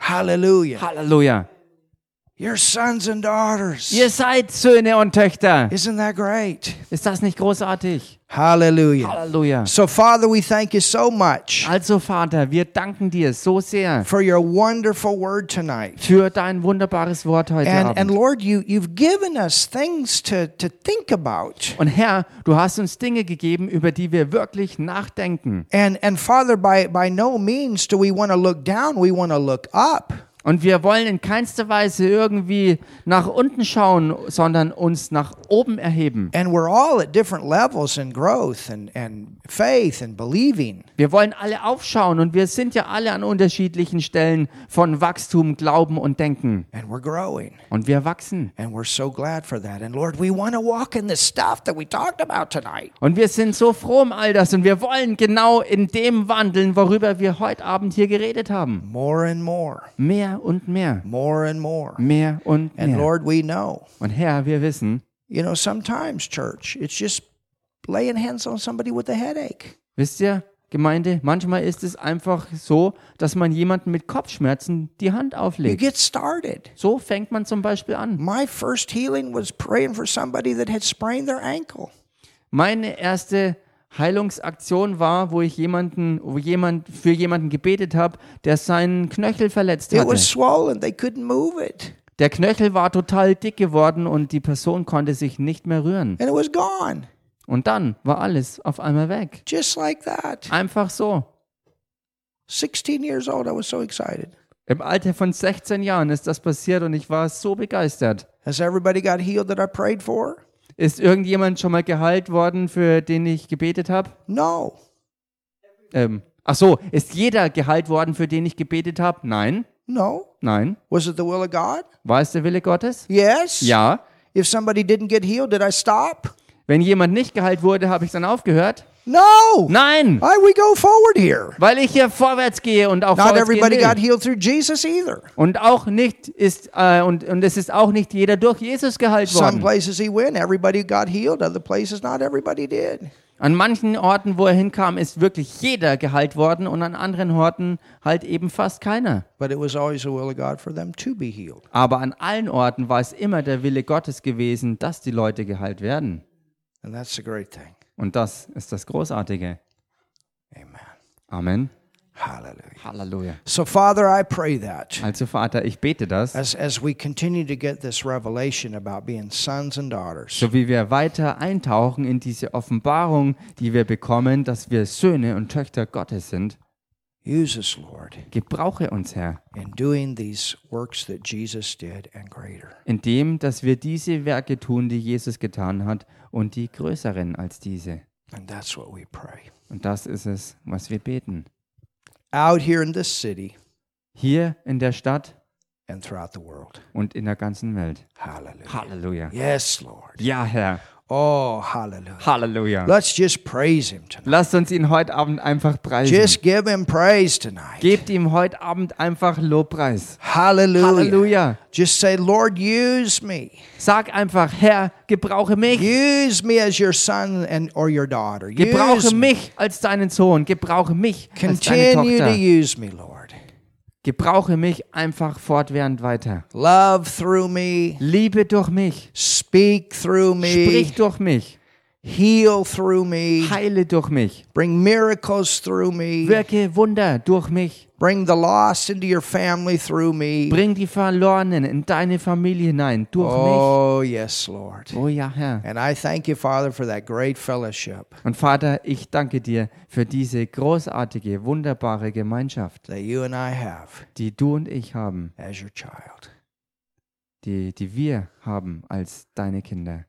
Hallelujah. Halleluja. You're sons and daughters. Ihr seid Söhne und Töchter. Isn't that great? Ist das nicht großartig? Hallelujah. Halleluja. So, Father, we thank you so much Also Vater, wir danken dir so sehr for your wonderful word tonight. für dein wunderbares Wort heute And, and Abend. Lord, you, you've given us things to, to think about. Und Herr, du hast uns Dinge gegeben, über die wir wirklich nachdenken. And, and Father, by, by no means do we want to look down, we want to look up. Und wir wollen in keinster Weise irgendwie nach unten schauen, sondern uns nach oben erheben. And we're all at different levels in growth and, and faith and believing. Wir wollen alle aufschauen und wir sind ja alle an unterschiedlichen Stellen von Wachstum, Glauben und Denken. And we're growing. Und wir wachsen. And we're so glad for that. And Lord, we want to walk in this stuff that we talked about tonight. Und wir sind so froh um all das und wir wollen genau in dem wandeln, worüber wir heute Abend hier geredet haben. More and more, Mehr und mehr. more and more. Mehr und And mehr. Lord, we know, Und Herr, wir wissen, you know, sometimes, church, it's just laying hands on somebody with a headache. wisst ihr, Gemeinde, manchmal ist es einfach so, dass man jemanden mit Kopfschmerzen die Hand You auflegt. get started. So fängt man zum Beispiel an. My first healing was praying for somebody that had sprained their ankle. Meine erste Heilungsaktion war, wo ich jemanden, wo jemand für jemanden gebetet habe, der seinen Knöchel verletzt It hatte. was swollen, they couldn't move it, Der Knöchel war total dick geworden und die Person konnte sich nicht mehr rühren. and it was gone. Und dann war alles auf einmal weg. Just like that. Einfach so. 16 years old, I was so excited. Im Alter von 16 Jahren ist das passiert und ich war so begeistert. Has everybody got healed that I prayed for? Ist irgendjemand schon mal geheilt worden, für den ich gebetet habe? No. Ähm, ach so, ist jeder geheilt worden, für den ich gebetet habe? Nein, No. nein. Was it the will of God? War es der Wille Gottes? Yes. Ja. If somebody didn't get healed, did I stop? Wenn jemand nicht geheilt wurde, habe ich dann aufgehört? No. Nein, Why we go forward here? weil ich hier vorwärts gehe und auch Not vorwärts gehen everybody got will. healed through Jesus either. Und auch nicht ist äh, und, und es ist auch nicht jeder durch Jesus geheilt Some worden. places he went, everybody got healed. Other places, not everybody did. An manchen Orten, wo er hinkam, ist wirklich jeder geheilt worden und an anderen Orten halt eben fast keiner. But it was always the will of God for them to be healed. Aber an allen Orten war es immer der Wille Gottes gewesen, dass die Leute geheilt werden. And that's the great thing. Und das ist das Großartige. Amen. Amen. Hallelujah. Halleluja. So, Father, I pray that Also Vater, ich bete das, as, as we continue to get this revelation about being sons and daughters, so wie wir weiter eintauchen in diese Offenbarung, die wir bekommen, dass wir Söhne und Töchter Gottes sind. use us, Lord, Gebrauche uns, Herr, in doing these works that Jesus did and greater. indem, dass wir diese Werke tun, die Jesus getan hat und die größeren als diese. And that's what we pray. Und das ist es, was wir beten. Out here in this city Hier in der Stadt and throughout the world. und in der ganzen Welt. Hallelujah. Halleluja. Yes, Lord. Ja, Herr. Oh, hallelujah. Halleluja. Let's just praise him tonight. Lasst uns ihn heute Abend einfach preisen. Just give him praise tonight. Gebt ihm heute Abend einfach Lobpreis. Hallelujah. Halleluja. Just say, Lord, use me. Sag einfach, Herr, gebrauche mich. Use me as your son and or your daughter. Gebrauche Use me. mich als deinen Sohn. Gebrauche mich als deine Continue to Tochter. use me, Lord. Gebrauche mich einfach fortwährend weiter. Love through me. Liebe durch mich. Speak through me. Sprich durch mich. Heal through me. Heile durch mich. Bring miracles through me. Wirke Wunder durch mich. Bring the lost into your family through me. Bring die Verlorenen in deine Familie hinein. Durch Oh, yes, Lord. mich. Oh ja, Herr. And I thank you, Father, for that great fellowship Und Vater, ich danke dir für diese großartige, wunderbare Gemeinschaft, that you and I have die du und ich haben, as your child. die, die wir haben als deine Kinder.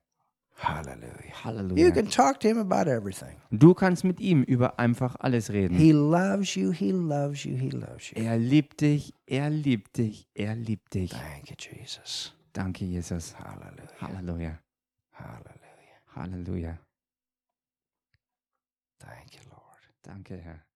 Hallelujah. You Halleluja. can talk to him about everything. Du kannst mit ihm über einfach alles reden. He loves you. He loves you. He loves you. Er liebt dich, er liebt dich, er liebt dich. Thank you, Jesus. Danke, Jesus. Hallelujah. Halleluja. Hallelujah. Halleluja. You. Danke, Herr. Thank you, Lord. Danke, Herr.